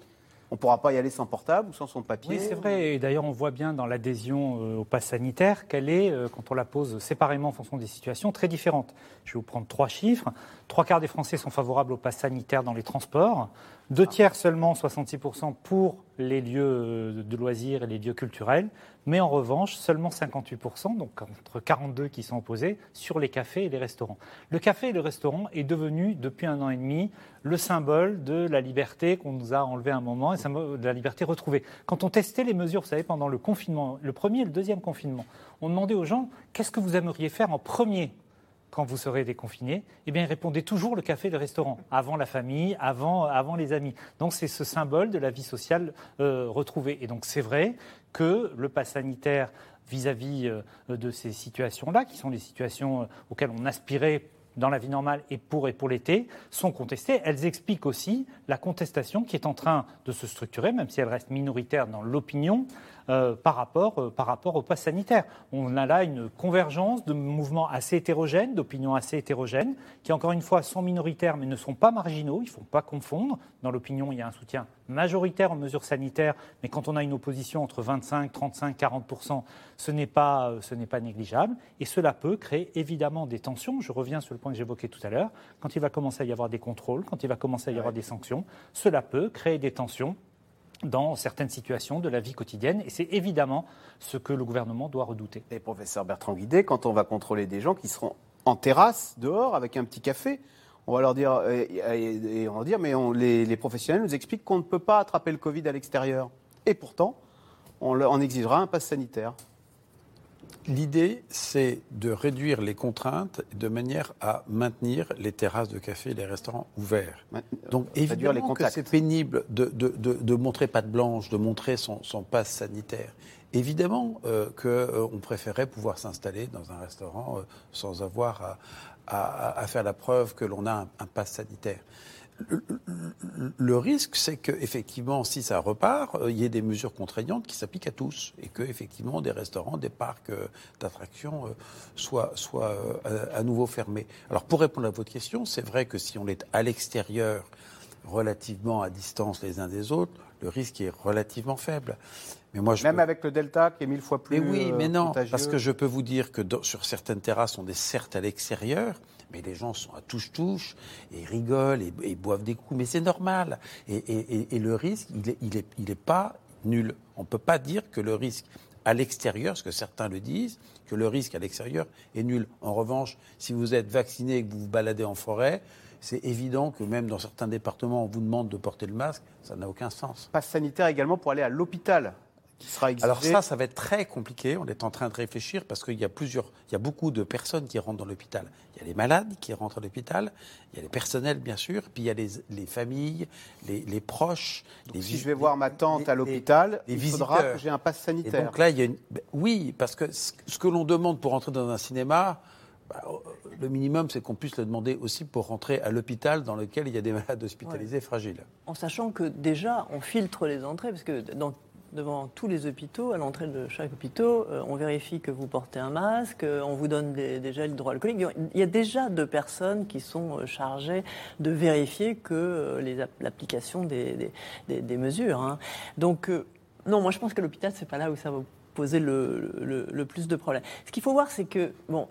[SPEAKER 2] On ne pourra pas y aller sans portable ou sans son papier.
[SPEAKER 6] Oui, c'est vrai. Et d'ailleurs, on voit bien dans l'adhésion euh, au pass sanitaire qu'elle est, euh, quand on la pose séparément en fonction des situations, très différente. Je vais vous prendre trois chiffres. Trois quarts des Français sont favorables au pass sanitaire dans les transports. Deux tiers seulement, 66% pour les lieux euh, de loisirs et les lieux culturels. Mais en revanche, seulement 58%, donc entre 42 qui sont opposés, sur les cafés et les restaurants. Le café et le restaurant est devenu, depuis un an et demi, le symbole de la liberté qu'on nous a enlevé à un moment, et de la liberté retrouvée. Quand on testait les mesures, vous savez, pendant le confinement, le premier et le deuxième confinement, on demandait aux gens qu'est-ce que vous aimeriez faire en premier quand vous serez déconfinés, eh bien, toujours le café et le restaurant, avant la famille, avant, avant les amis. Donc, c'est ce symbole de la vie sociale euh, retrouvée. Et donc, c'est vrai que le pass sanitaire vis-à-vis euh, de ces situations-là, qui sont les situations euh, auxquelles on aspirait dans la vie normale et pour et pour l'été, sont contestées. Elles expliquent aussi la contestation qui est en train de se structurer, même si elle reste minoritaire dans l'opinion, euh, par, rapport, euh, par rapport au pass sanitaire. On a là une convergence de mouvements assez hétérogènes, d'opinions assez hétérogènes, qui encore une fois sont minoritaires mais ne sont pas marginaux, il ne faut pas confondre. Dans l'opinion, il y a un soutien majoritaire aux mesures sanitaires, mais quand on a une opposition entre 25, 35, 40 ce n'est pas, euh, ce n'est pas négligeable. Et cela peut créer évidemment des tensions. Je reviens sur le point que j'évoquais tout à l'heure. Quand il va commencer à y avoir des contrôles, quand il va commencer à y avoir des sanctions, cela peut créer des tensions dans certaines situations de la vie quotidienne. Et c'est évidemment ce que le gouvernement doit redouter.
[SPEAKER 2] Et professeur Bertrand Guidé, quand on va contrôler des gens qui seront en terrasse, dehors, avec un petit café, on va leur dire, mais les, professionnels nous expliquent qu'on ne peut pas attraper le Covid à l'extérieur. Et pourtant, on, on exigera un pass sanitaire.
[SPEAKER 4] L'idée, c'est de réduire les contraintes de manière à maintenir les terrasses de café et les restaurants ouverts. Donc
[SPEAKER 2] réduire les
[SPEAKER 4] évidemment que c'est pénible de, de, de, de montrer patte blanche, de montrer son, son passe sanitaire. Évidemment euh, qu'on préférait pouvoir s'installer dans un restaurant euh, sans avoir à, à- à faire la preuve que l'on a un, un passe sanitaire. Le, risque, c'est qu'effectivement, si ça repart, euh, il y ait des mesures contraignantes qui s'appliquent à tous et que effectivement des restaurants, des parcs euh, d'attractions euh, soient, soient à nouveau fermés. Alors pour répondre à votre question, c'est vrai que si on est à l'extérieur, relativement à distance les uns des autres, le risque est relativement faible. Mais moi, je
[SPEAKER 2] Même
[SPEAKER 4] peux-
[SPEAKER 2] avec le Delta qui est mille fois plus.
[SPEAKER 4] mais oui, mais non,
[SPEAKER 2] contagieux.
[SPEAKER 4] parce que je peux vous dire que dans- sur certaines terrasses, on est certes à l'extérieur, mais les gens sont à touche-touche et rigolent et, et boivent des coups, mais c'est normal. Et, et- et- et le risque, il n'est il est, il est pas nul. On ne peut pas dire que le risque à l'extérieur, ce que certains le disent, que le risque à l'extérieur est nul. En revanche, si vous êtes vacciné et que vous vous baladez en forêt, c'est évident que même dans certains départements, on vous demande de porter le masque, ça n'a aucun sens.
[SPEAKER 2] Passe sanitaire également pour aller à l'hôpital, qui sera exigé.
[SPEAKER 4] Alors ça, ça va être très compliqué. On est en train de réfléchir parce qu'il y a plusieurs, il y a beaucoup de personnes qui rentrent dans l'hôpital. Il y a les malades qui rentrent à l'hôpital, il y a les personnels bien sûr, puis il y a les, les familles, les, les proches. les
[SPEAKER 2] si je vais voir ma tante à l'hôpital, il faudra
[SPEAKER 4] visiteurs.
[SPEAKER 2] que j'ai un pass
[SPEAKER 4] Et
[SPEAKER 2] sanitaire.
[SPEAKER 4] donc là, il y a une... ben oui, parce que ce que l'on demande pour entrer dans un cinéma, le minimum, c'est qu'on puisse le demander aussi pour rentrer à l'hôpital dans lequel il y a des malades hospitalisés fragiles.
[SPEAKER 3] En sachant que déjà, on filtre les entrées, parce que dans- devant tous les hôpitaux, à l'entrée de chaque hôpital, euh, on vérifie que vous portez un masque, euh, on vous donne des, des gels hydroalcooliques. Il y a déjà deux personnes qui sont euh, chargées de vérifier que euh, l'application des, des- des- des mesures. hein. Donc, euh, non, moi je pense que l'hôpital, c'est pas là où ça va poser le, le- le plus de problèmes. Ce qu'il faut voir, c'est que, bon,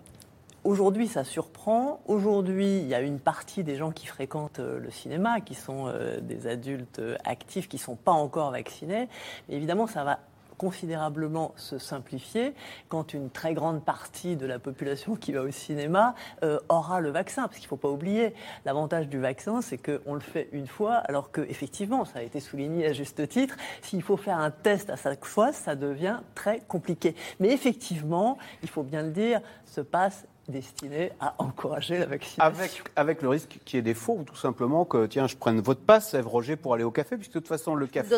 [SPEAKER 3] Aujourd'hui, ça surprend. Aujourd'hui, il y a une partie des gens qui fréquentent euh, le cinéma, qui sont euh, des adultes euh, actifs, qui ne sont pas encore vaccinés. Mais évidemment, ça va considérablement se simplifier quand une très grande partie de la population qui va au cinéma aura le vaccin. Parce qu'il ne faut pas oublier, l'avantage du vaccin, c'est qu'on le fait une fois, alors que effectivement, ça a été souligné à juste titre, s'il faut faire un test à chaque fois, ça devient très compliqué. Mais effectivement, il faut bien le dire, ce passe destiné à encourager la vaccination.
[SPEAKER 2] Avec, avec le risque qu'il y ait des faux, ou tout simplement que, tiens, je prenne votre passe, Ève Roger, pour aller au café, puisque de toute façon, le café,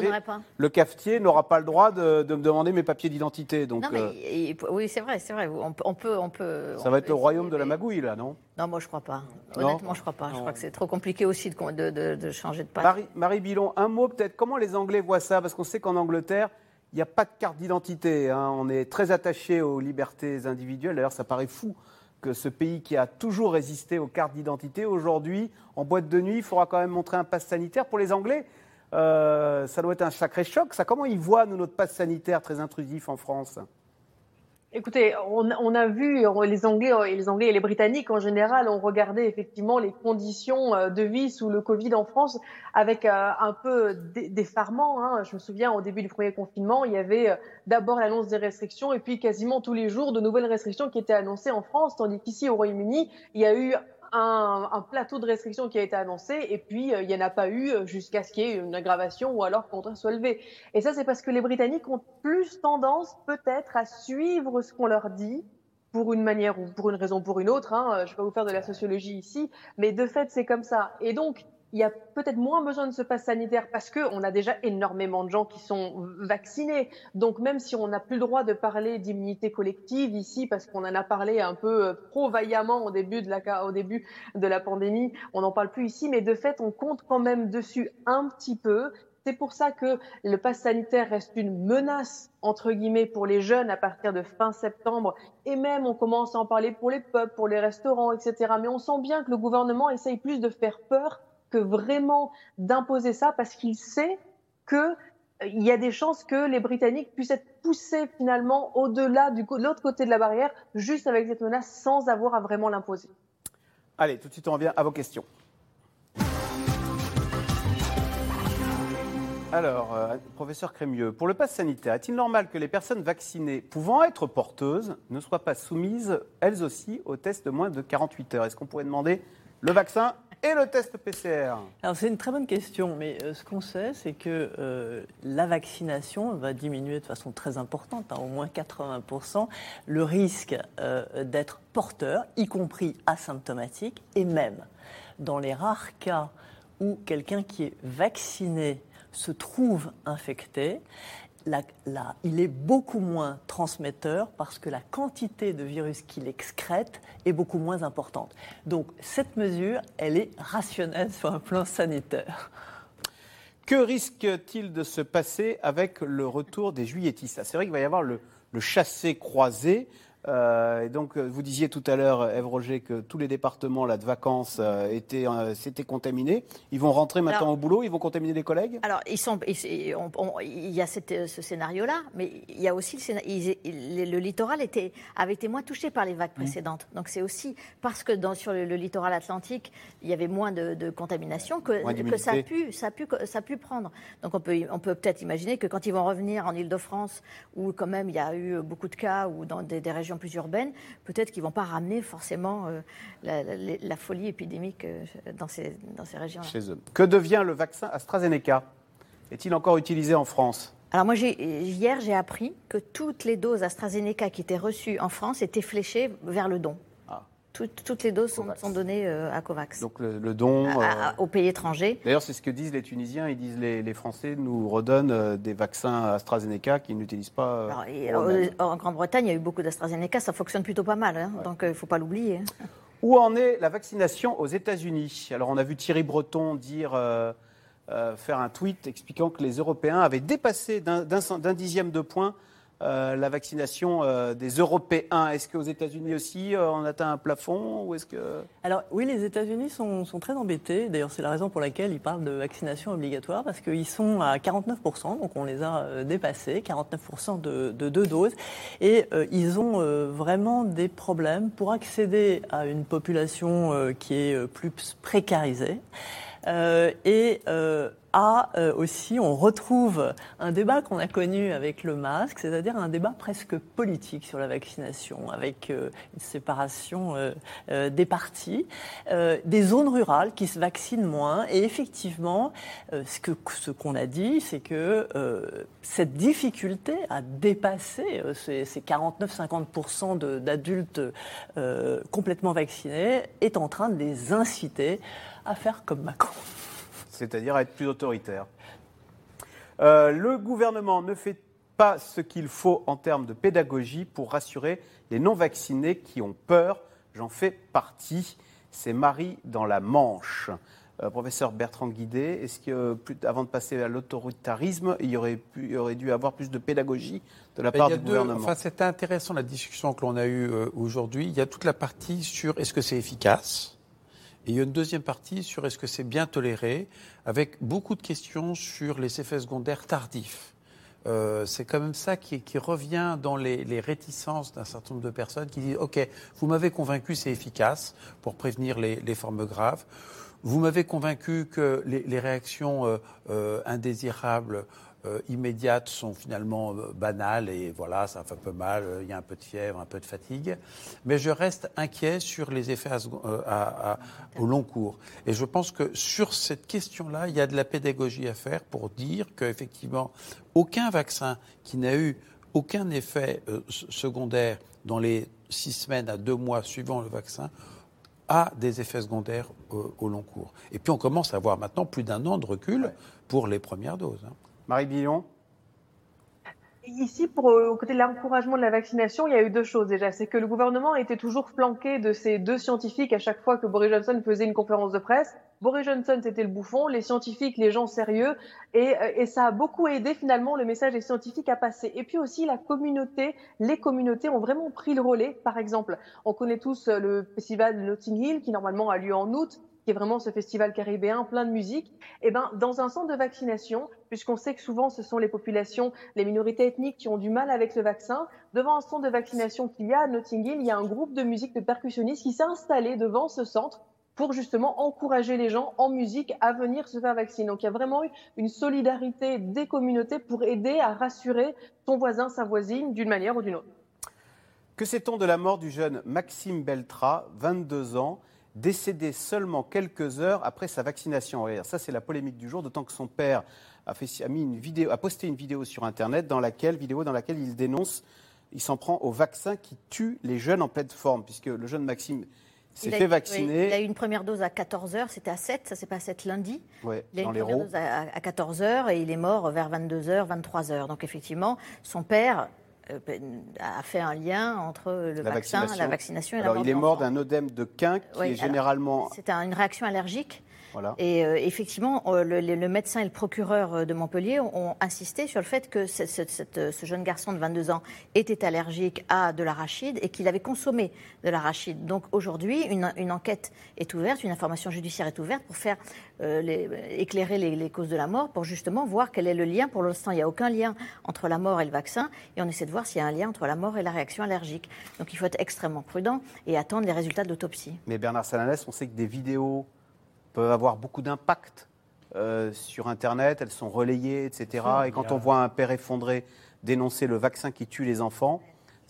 [SPEAKER 2] le cafetier n'aura pas le droit de, de me demander mes papiers d'identité. Donc,
[SPEAKER 5] non, mais
[SPEAKER 2] euh,
[SPEAKER 5] oui, c'est vrai, c'est vrai. On, peut- on peut, on peut.
[SPEAKER 2] ça
[SPEAKER 5] on
[SPEAKER 2] va
[SPEAKER 5] peut
[SPEAKER 2] être le royaume de la magouille, là, non?
[SPEAKER 5] Non, moi je crois pas.
[SPEAKER 2] Non?
[SPEAKER 5] Honnêtement, je crois pas. Je crois que c'est trop compliqué aussi de, de- de- de changer de passe.
[SPEAKER 2] Marie, Marie Bilon, un mot peut-être. Comment les Anglais voient ça? Parce qu'on sait qu'en Angleterre, il n'y a pas de carte d'identité. hein. On est très attaché aux libertés individuelles. D'ailleurs, ça paraît fou que ce pays qui a toujours résisté aux cartes d'identité, aujourd'hui, en boîte de nuit, il faudra quand même montrer un pass sanitaire. Pour les Anglais, euh, ça doit être un sacré choc. Ça, comment ils voient, nous, notre pass sanitaire très intrusif en France?
[SPEAKER 7] Écoutez, on, on a vu on- les Anglais euh, et les Anglais et les Britanniques en général ont regardé effectivement les conditions euh, de vie sous le Covid en France avec euh, un peu d'e- d'effarement. Hein. Je me souviens au début du premier confinement, il y avait d'abord l'annonce des restrictions et puis quasiment tous les jours de nouvelles restrictions qui étaient annoncées en France, tandis qu'ici au Royaume-Uni, il y a eu un, un plateau de restrictions qui a été annoncé et puis euh, il n'y en a pas eu euh, jusqu'à ce qu'il y ait une aggravation ou alors qu'on soit levé. Et ça, c'est parce que les Britanniques ont plus tendance peut-être à suivre ce qu'on leur dit pour une manière ou pour une raison ou pour une autre. Hein. Je ne vais pas vous faire de la sociologie ici, mais de fait, c'est comme ça. Et donc, il y a peut-être moins besoin de ce pass sanitaire parce qu'on a déjà énormément de gens qui sont vaccinés. Donc même si on n'a plus le droit de parler d'immunité collective ici parce qu'on en a parlé un peu euh, trop vaillamment au début de la, pandémie, on n'en parle plus ici, mais de fait on compte quand même dessus un petit peu. C'est pour ça que le pass sanitaire reste une menace, entre guillemets, pour les jeunes à partir de fin septembre. Et même, on commence à en parler pour les pubs, pour les restaurants, etc. Mais on sent bien que le gouvernement essaye plus de faire peur que vraiment d'imposer ça parce qu'il sait que il y a des chances que les Britanniques puissent être poussés finalement au-delà de l'autre côté de la barrière, juste avec cette menace, sans avoir à vraiment l'imposer.
[SPEAKER 2] Allez, tout de suite, on revient à vos questions. Alors, euh, professeur Crémieux, pour le pass sanitaire, est-il normal que les personnes vaccinées pouvant être porteuses ne soient pas soumises, elles aussi, au test de moins de 48 heures? Est-ce qu'on pourrait demander le vaccin et le test PCR
[SPEAKER 3] Alors c'est une très bonne question, mais euh, ce qu'on sait, c'est que euh, la vaccination va diminuer de façon très importante, hein, au moins 80%, le risque euh, d'être porteur, y compris asymptomatique, et même dans les rares cas où quelqu'un qui est vacciné se trouve infecté, il est beaucoup moins transmetteur parce que la quantité de virus qu'il excrète est beaucoup moins importante. Donc cette mesure, elle est rationnelle sur un plan sanitaire.
[SPEAKER 2] Que risque-t-il de se passer avec le retour des juilletistes? Ah, C'est vrai qu'il va y avoir le, le chassé-croisé. Euh, et donc, euh, vous disiez tout à l'heure, Ève Roger, que tous les départements là, de vacances euh, étaient, euh, s'étaient contaminés. Ils vont rentrer maintenant
[SPEAKER 5] Alors-
[SPEAKER 2] au boulot, ils vont contaminer les collègues?
[SPEAKER 5] Alors, ils sont, ils- on- on- il y a cette- ce scénario-là, mais il y a aussi le, scéna- ils- il- le littoral était, avait été moins touché par les vagues
[SPEAKER 2] Mmh.
[SPEAKER 5] précédentes. Donc, c'est aussi parce que dans, sur le, le littoral atlantique, il y avait moins de, de contamination que, ça, a pu, ça, a pu, ça a pu prendre. Donc, on peut, on peut peut-être imaginer que quand ils vont revenir en Ile-de-France, où quand même il y a eu beaucoup de cas, ou dans des, des régions plus urbaines, peut-être qu'ils ne vont pas ramener forcément euh, la, la- la folie épidémique euh, dans ces, dans ces régions-là.
[SPEAKER 2] chez eux. Que devient le vaccin AstraZeneca? Est-il encore utilisé en France?
[SPEAKER 5] Alors moi, hier, j'ai appris que toutes les doses AstraZeneca qui étaient reçues en France étaient fléchées vers le don. Toutes, toutes les doses sont, sont données euh, à COVAX,
[SPEAKER 2] Donc le, le don.
[SPEAKER 5] à-
[SPEAKER 2] euh,
[SPEAKER 5] à- aux pays étrangers.
[SPEAKER 2] D'ailleurs, c'est ce que disent les Tunisiens. Ils disent les, les Français nous redonnent euh, des vaccins AstraZeneca qu'ils n'utilisent pas.
[SPEAKER 5] Alors, et, en Grande-Bretagne, il y a eu beaucoup d'AstraZeneca, ça fonctionne plutôt pas mal, hein, donc il ne faut pas l'oublier. hein.
[SPEAKER 2] Où en est la vaccination aux États-Unis? Alors, on a vu Thierry Breton dire, euh, euh, faire un tweet expliquant que les Européens avaient dépassé d'un dixième de point euh, la vaccination euh, des Européens. Est-ce qu'aux États-Unis aussi, euh, on atteint un plafond ou est-ce que
[SPEAKER 3] Alors oui, les États-Unis sont, très embêtés. D'ailleurs, c'est la raison pour laquelle ils parlent de vaccination obligatoire, parce qu'ils sont à 49%, donc on les a dépassés, 49% de, de deux doses, et ils ont vraiment des problèmes pour accéder à une population qui est plus précarisée. Et euh, aussi, on retrouve un débat qu'on a connu avec le masque, c'est-à-dire un débat presque politique sur la vaccination, avec euh, une séparation euh, des partis, des zones rurales qui se vaccinent moins. Et effectivement, ce qu'on a dit, c'est que cette difficulté à dépasser ces, ces 49-50% de- d'adultes complètement vaccinés est en train de les inciter à faire comme Macron.
[SPEAKER 2] C'est-à-dire à être plus autoritaire. Euh, le gouvernement ne fait pas ce qu'il faut en termes de pédagogie pour rassurer les non-vaccinés qui ont peur. J'en fais partie. C'est Marie dans la Manche. Euh, professeur Bertrand Guidé, est-ce que, plus- avant de passer à l'autoritarisme, il y aurait, pu- il y aurait dû avoir plus de pédagogie de la
[SPEAKER 4] Ben,
[SPEAKER 2] part du
[SPEAKER 4] deux-
[SPEAKER 2] gouvernement?
[SPEAKER 4] Enfin, c'était intéressant la discussion que l'on a eue euh, aujourd'hui. Il y a toute la partie sur est-ce que c'est efficace? Et il y a une deuxième partie sur est-ce que c'est bien toléré, avec beaucoup de questions sur les effets secondaires tardifs. Euh, c'est quand même ça qui, revient dans les, réticences d'un certain nombre de personnes qui disent OK, vous m'avez convaincu, c'est efficace pour prévenir les, formes graves. Vous m'avez convaincu que les, les réactions euh, euh, indésirables euh, immédiates sont finalement euh, banales et voilà, ça fait un peu mal, euh, il y a un peu de fièvre, un peu de fatigue. Mais je reste inquiet sur les effets à, euh, à- à- au long cours. Et je pense que sur cette question-là, il y a de la pédagogie à faire pour dire qu'effectivement, aucun vaccin qui n'a eu aucun effet euh, secondaire dans les six semaines à deux mois suivant le vaccin a des effets secondaires euh, au long cours. Et puis on commence à avoir maintenant plus d'un an de recul pour les premières doses. hein.
[SPEAKER 2] Marie Billon
[SPEAKER 7] Ici, pour, euh, au côté de l'encouragement de la vaccination, il y a eu deux choses déjà. C'est que le gouvernement était toujours flanqué de ces deux scientifiques à chaque fois que Boris Johnson faisait une conférence de presse. Boris Johnson, c'était le bouffon, les scientifiques, les gens sérieux. Et, euh, et ça a beaucoup aidé finalement le message des scientifiques à passer. Et puis aussi, la communauté, les communautés ont vraiment pris le relais. Par exemple, on connaît tous euh, le festival de Notting Hill qui normalement a lieu en août qui est vraiment ce festival caribéen plein de musique, et ben dans un centre de vaccination, puisqu'on sait que souvent ce sont les populations, les minorités ethniques qui ont du mal avec le vaccin, devant un centre de vaccination qu'il y a à Notting Hill, il y a un groupe de musique de percussionnistes qui s'est installé devant ce centre pour justement encourager les gens en musique à venir se faire vacciner. Donc il y a vraiment eu une solidarité des communautés pour aider à rassurer son voisin, sa voisine, d'une manière ou d'une autre.
[SPEAKER 2] Que sait-on de la mort du jeune Maxime Beltra, 22 ans, décédé seulement quelques heures après sa vaccination Et Ça, c'est la polémique du jour, d'autant que son père a, fait, a, mis une vidéo, a posté une vidéo sur Internet dans laquelle, vidéo dans laquelle il dénonce, il s'en prend au vaccin qui tue les jeunes en pleine forme, puisque le jeune Maxime s'est fait
[SPEAKER 5] oui,
[SPEAKER 2] vacciner.
[SPEAKER 5] il a eu une première dose à 14h, c'était à 7, ça s'est passé à 7 lundi.
[SPEAKER 2] Ouais,
[SPEAKER 5] il a eu une première dose à, à 14h et il est mort vers 22h, 23h. Donc effectivement, son père a fait un lien entre le
[SPEAKER 2] la
[SPEAKER 5] vaccin, la vaccination et
[SPEAKER 2] Alors,
[SPEAKER 5] la mort
[SPEAKER 2] il est mort d'un œdème de quin qui
[SPEAKER 5] Oui,
[SPEAKER 2] est
[SPEAKER 5] alors,
[SPEAKER 2] généralement
[SPEAKER 5] C'était une réaction allergique.
[SPEAKER 2] Voilà.
[SPEAKER 5] Et euh, effectivement, euh, le, médecin et le procureur euh, de Montpellier ont insisté sur le fait que ce, ce- cette- ce jeune garçon de 22 ans était allergique à de l'arachide et qu'il avait consommé de l'arachide. Donc aujourd'hui, une, une enquête est ouverte, une information judiciaire est ouverte pour faire euh, les- éclairer les, les causes de la mort, pour justement voir quel est le lien. Pour l'instant, il n'y a aucun lien entre la mort et le vaccin, et on essaie de voir s'il y a un lien entre la mort et la réaction allergique. Donc il faut être extrêmement prudent et attendre les résultats de l'autopsie.
[SPEAKER 2] Mais Bernard Salanès, on sait que des vidéos peuvent avoir beaucoup d'impact euh, sur Internet, elles sont relayées, etc. Et quand on voit un père effondré dénoncer le vaccin qui tue les enfants,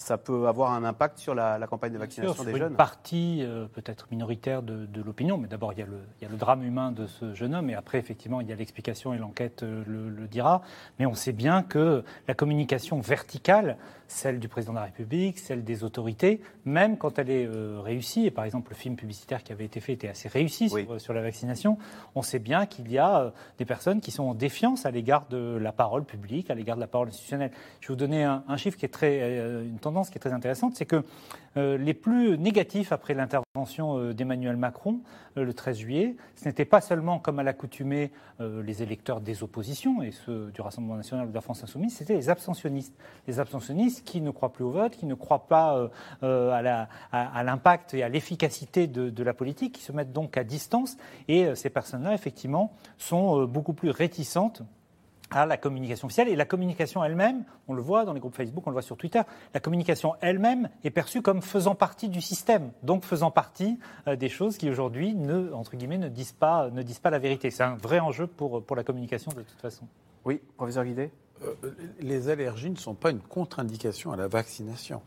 [SPEAKER 2] ça peut avoir un impact sur la, la campagne de vaccination
[SPEAKER 6] sûr,
[SPEAKER 2] des
[SPEAKER 6] sur
[SPEAKER 2] jeunes.
[SPEAKER 6] une partie euh, peut-être minoritaire de, de l'opinion, mais d'abord il, y a le- il y a le drame humain de ce jeune homme, et après effectivement il y a l'explication et l'enquête euh, le, le dira. Mais on sait bien que la communication verticale, celle du président de la République, celle des autorités, même quand elle est euh, réussie, et par exemple le film publicitaire qui avait été fait était assez réussi sur, sur la vaccination, on sait bien qu'il y a euh, des personnes qui sont en défiance à l'égard de la parole publique, à l'égard de la parole institutionnelle. Je vais vous donner un, un chiffre qui est très, une tendance qui est très intéressante, c'est que euh, les plus négatifs après l'intervention euh, d'Emmanuel Macron euh, le 13 juillet, ce n'était pas seulement, comme à l'accoutumée, les électeurs des oppositions et ceux du Rassemblement national ou de la France insoumise, c'était les abstentionnistes. Les abstentionnistes qui ne croient plus au vote, qui ne croient pas à l'impact et à l'efficacité de, la politique, qui se mettent donc à distance. Et ces personnes-là, effectivement, sont beaucoup plus réticentes à la communication officielle. Et la communication elle-même, on le voit dans les groupes Facebook, on le voit sur Twitter, la communication elle-même est perçue comme faisant partie du système, donc faisant partie euh, des choses qui aujourd'hui, ne, entre guillemets, ne disent pas, ne disent pas la vérité. C'est un vrai enjeu pour, pour la communication de toute façon.
[SPEAKER 2] Oui, professeur Guidé
[SPEAKER 4] Euh, les allergies ne sont pas une contre-indication à la vaccination.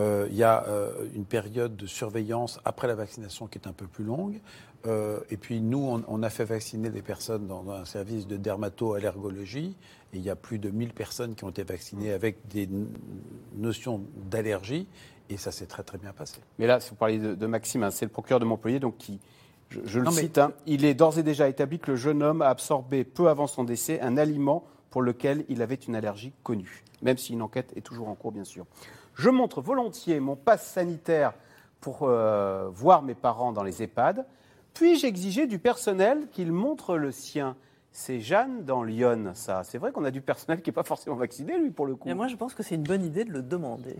[SPEAKER 4] Euh, Il y a euh, une période de surveillance après la vaccination qui est un peu plus longue. Euh, et puis nous, on, on a fait vacciner des personnes dans, un service de dermato-allergologie. Et il y a plus de 1000 personnes qui ont été vaccinées avec des notions d'allergie. Et ça s'est très très bien passé.
[SPEAKER 2] Mais là, si vous parlez de, de Maxime, hein, c'est le procureur de Montpellier, donc qui, je, je le
[SPEAKER 4] Non, mais-
[SPEAKER 2] cite, hein, il est d'ores et déjà établi que le jeune homme a absorbé peu avant son décès un aliment pour lequel il avait une allergie connue, même si une enquête est toujours en cours, bien sûr. Je montre volontiers mon passe sanitaire pour euh, voir mes parents dans les EHPAD. Puis-je exiger du personnel qu'il montre le sien C'est Jeanne dans Lyon, ça. C'est vrai qu'on a du personnel qui n'est pas forcément vacciné, lui, pour le coup.
[SPEAKER 3] Et moi, je pense que c'est une bonne idée de le demander.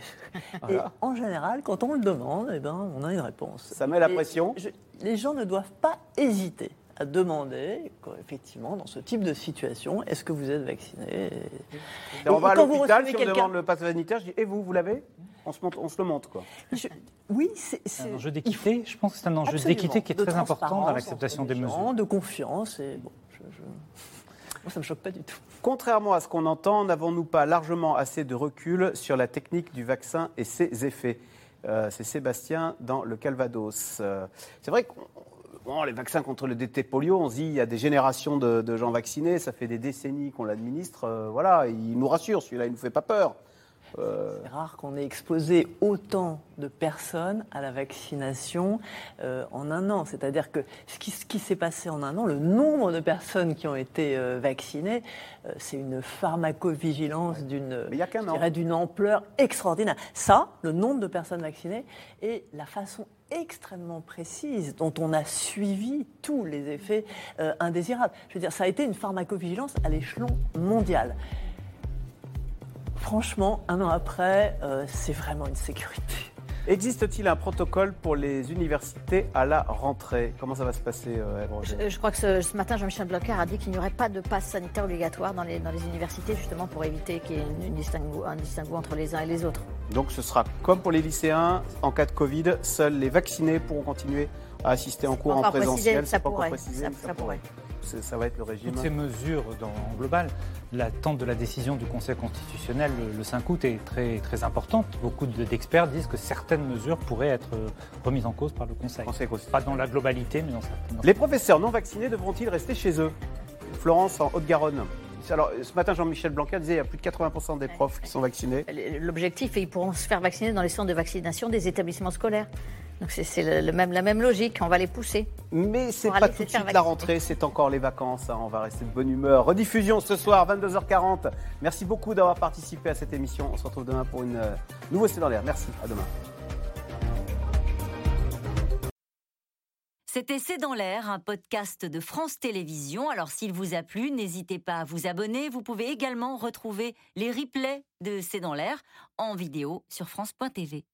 [SPEAKER 2] Voilà.
[SPEAKER 3] Et en général, quand on le demande, eh ben, on a une réponse.
[SPEAKER 2] Ça met la
[SPEAKER 3] Et
[SPEAKER 2] pression.
[SPEAKER 3] je- les gens ne doivent pas hésiter à demander, effectivement, dans ce type de situation, est-ce que vous êtes vacciné Et-
[SPEAKER 2] on va à
[SPEAKER 3] quand vous
[SPEAKER 2] l'hôpital,
[SPEAKER 3] recevez
[SPEAKER 2] si on
[SPEAKER 3] quelqu'un-
[SPEAKER 2] demande le passe sanitaire, je dis Et vous, vous l'avez? On se, montre- on se le montre, quoi.
[SPEAKER 3] Oui, c'est
[SPEAKER 6] C'est un enjeu d'équité. Je pense que c'est un enjeu d'équité qui est
[SPEAKER 3] De
[SPEAKER 6] très important dans l'acceptation des
[SPEAKER 3] les
[SPEAKER 6] mesures.
[SPEAKER 3] gens, De confiance. Et bon, je- je- Moi, ça ne me choque pas du tout.
[SPEAKER 2] Contrairement à ce qu'on entend, n'avons-nous pas largement assez de recul sur la technique du vaccin et ses effets? Euh, C'est Sébastien dans le Calvados. Euh, c'est vrai que bon, les vaccins contre le DT polio, on se dit il y a des générations de, de gens vaccinés, ça fait des décennies qu'on l'administre. euh, voilà, il nous rassure, celui-là, il ne nous fait pas peur. Euh,
[SPEAKER 3] C'est rare qu'on ait exposé autant de personnes à la vaccination euh, en un an. C'est-à-dire que ce qui, s'est passé en un an, le nombre de personnes qui ont été euh, vaccinées, c'est une pharmacovigilance dirais, d'une ampleur extraordinaire. Ça, le nombre de personnes vaccinées et la façon extrêmement précise dont on a suivi tous les effets euh, indésirables. Je veux dire, ça a été une pharmacovigilance à l'échelon mondial. Franchement, un an après, euh, c'est vraiment une sécurité.
[SPEAKER 2] Existe-t-il un protocole pour les universités à la rentrée? Comment ça va se passer, euh,
[SPEAKER 5] Je, je crois que ce, ce matin, Jean-Michel Blanquer a dit qu'il n'y aurait pas de passe sanitaire obligatoire dans les, dans les universités, justement pour éviter qu'il y ait une, une distinguo, un distinguo entre les uns et les autres.
[SPEAKER 2] Donc ce sera comme pour les lycéens, en cas de Covid, seuls les vaccinés pourront continuer à assister en cours en présentiel.
[SPEAKER 5] ça
[SPEAKER 2] C'est pas encore
[SPEAKER 5] pourrait,
[SPEAKER 2] précisé,
[SPEAKER 5] ça- pourrait.
[SPEAKER 2] Ça va être le régime.
[SPEAKER 6] Toutes ces mesures dans, en global, l'attente de la décision du Conseil constitutionnel le, le 5 août est très, très importante. Beaucoup de- d'experts disent que certaines mesures pourraient être euh, remises en cause par le Conseil. Pas dans la globalité, mais dans certaines.
[SPEAKER 2] Les professeurs non vaccinés devront-ils rester chez eux? Florence en Haute-Garonne. Alors, ce matin, Jean-Michel Blanquer disait qu'il y a plus de 80% des profs qui sont vaccinés.
[SPEAKER 5] L'objectif, ils pourront se faire vacciner dans les centres de vaccination des établissements scolaires. Donc c'est- c'est le- le même, la même logique, on va les pousser.
[SPEAKER 2] Mais c'est pas tout de suite la rentrée, c'est encore les vacances. hein, on va rester de bonne humeur. Rediffusion ce soir, 22h40. Merci beaucoup d'avoir participé à cette émission. On se retrouve demain pour une euh, nouveau C'est dans l'air. Merci, à demain.
[SPEAKER 11] C'était C'est dans l'air, un podcast de France Télévisions. Alors s'il vous a plu, n'hésitez pas à vous abonner. Vous pouvez également retrouver les replays de C'est dans l'air en vidéo sur France.tv.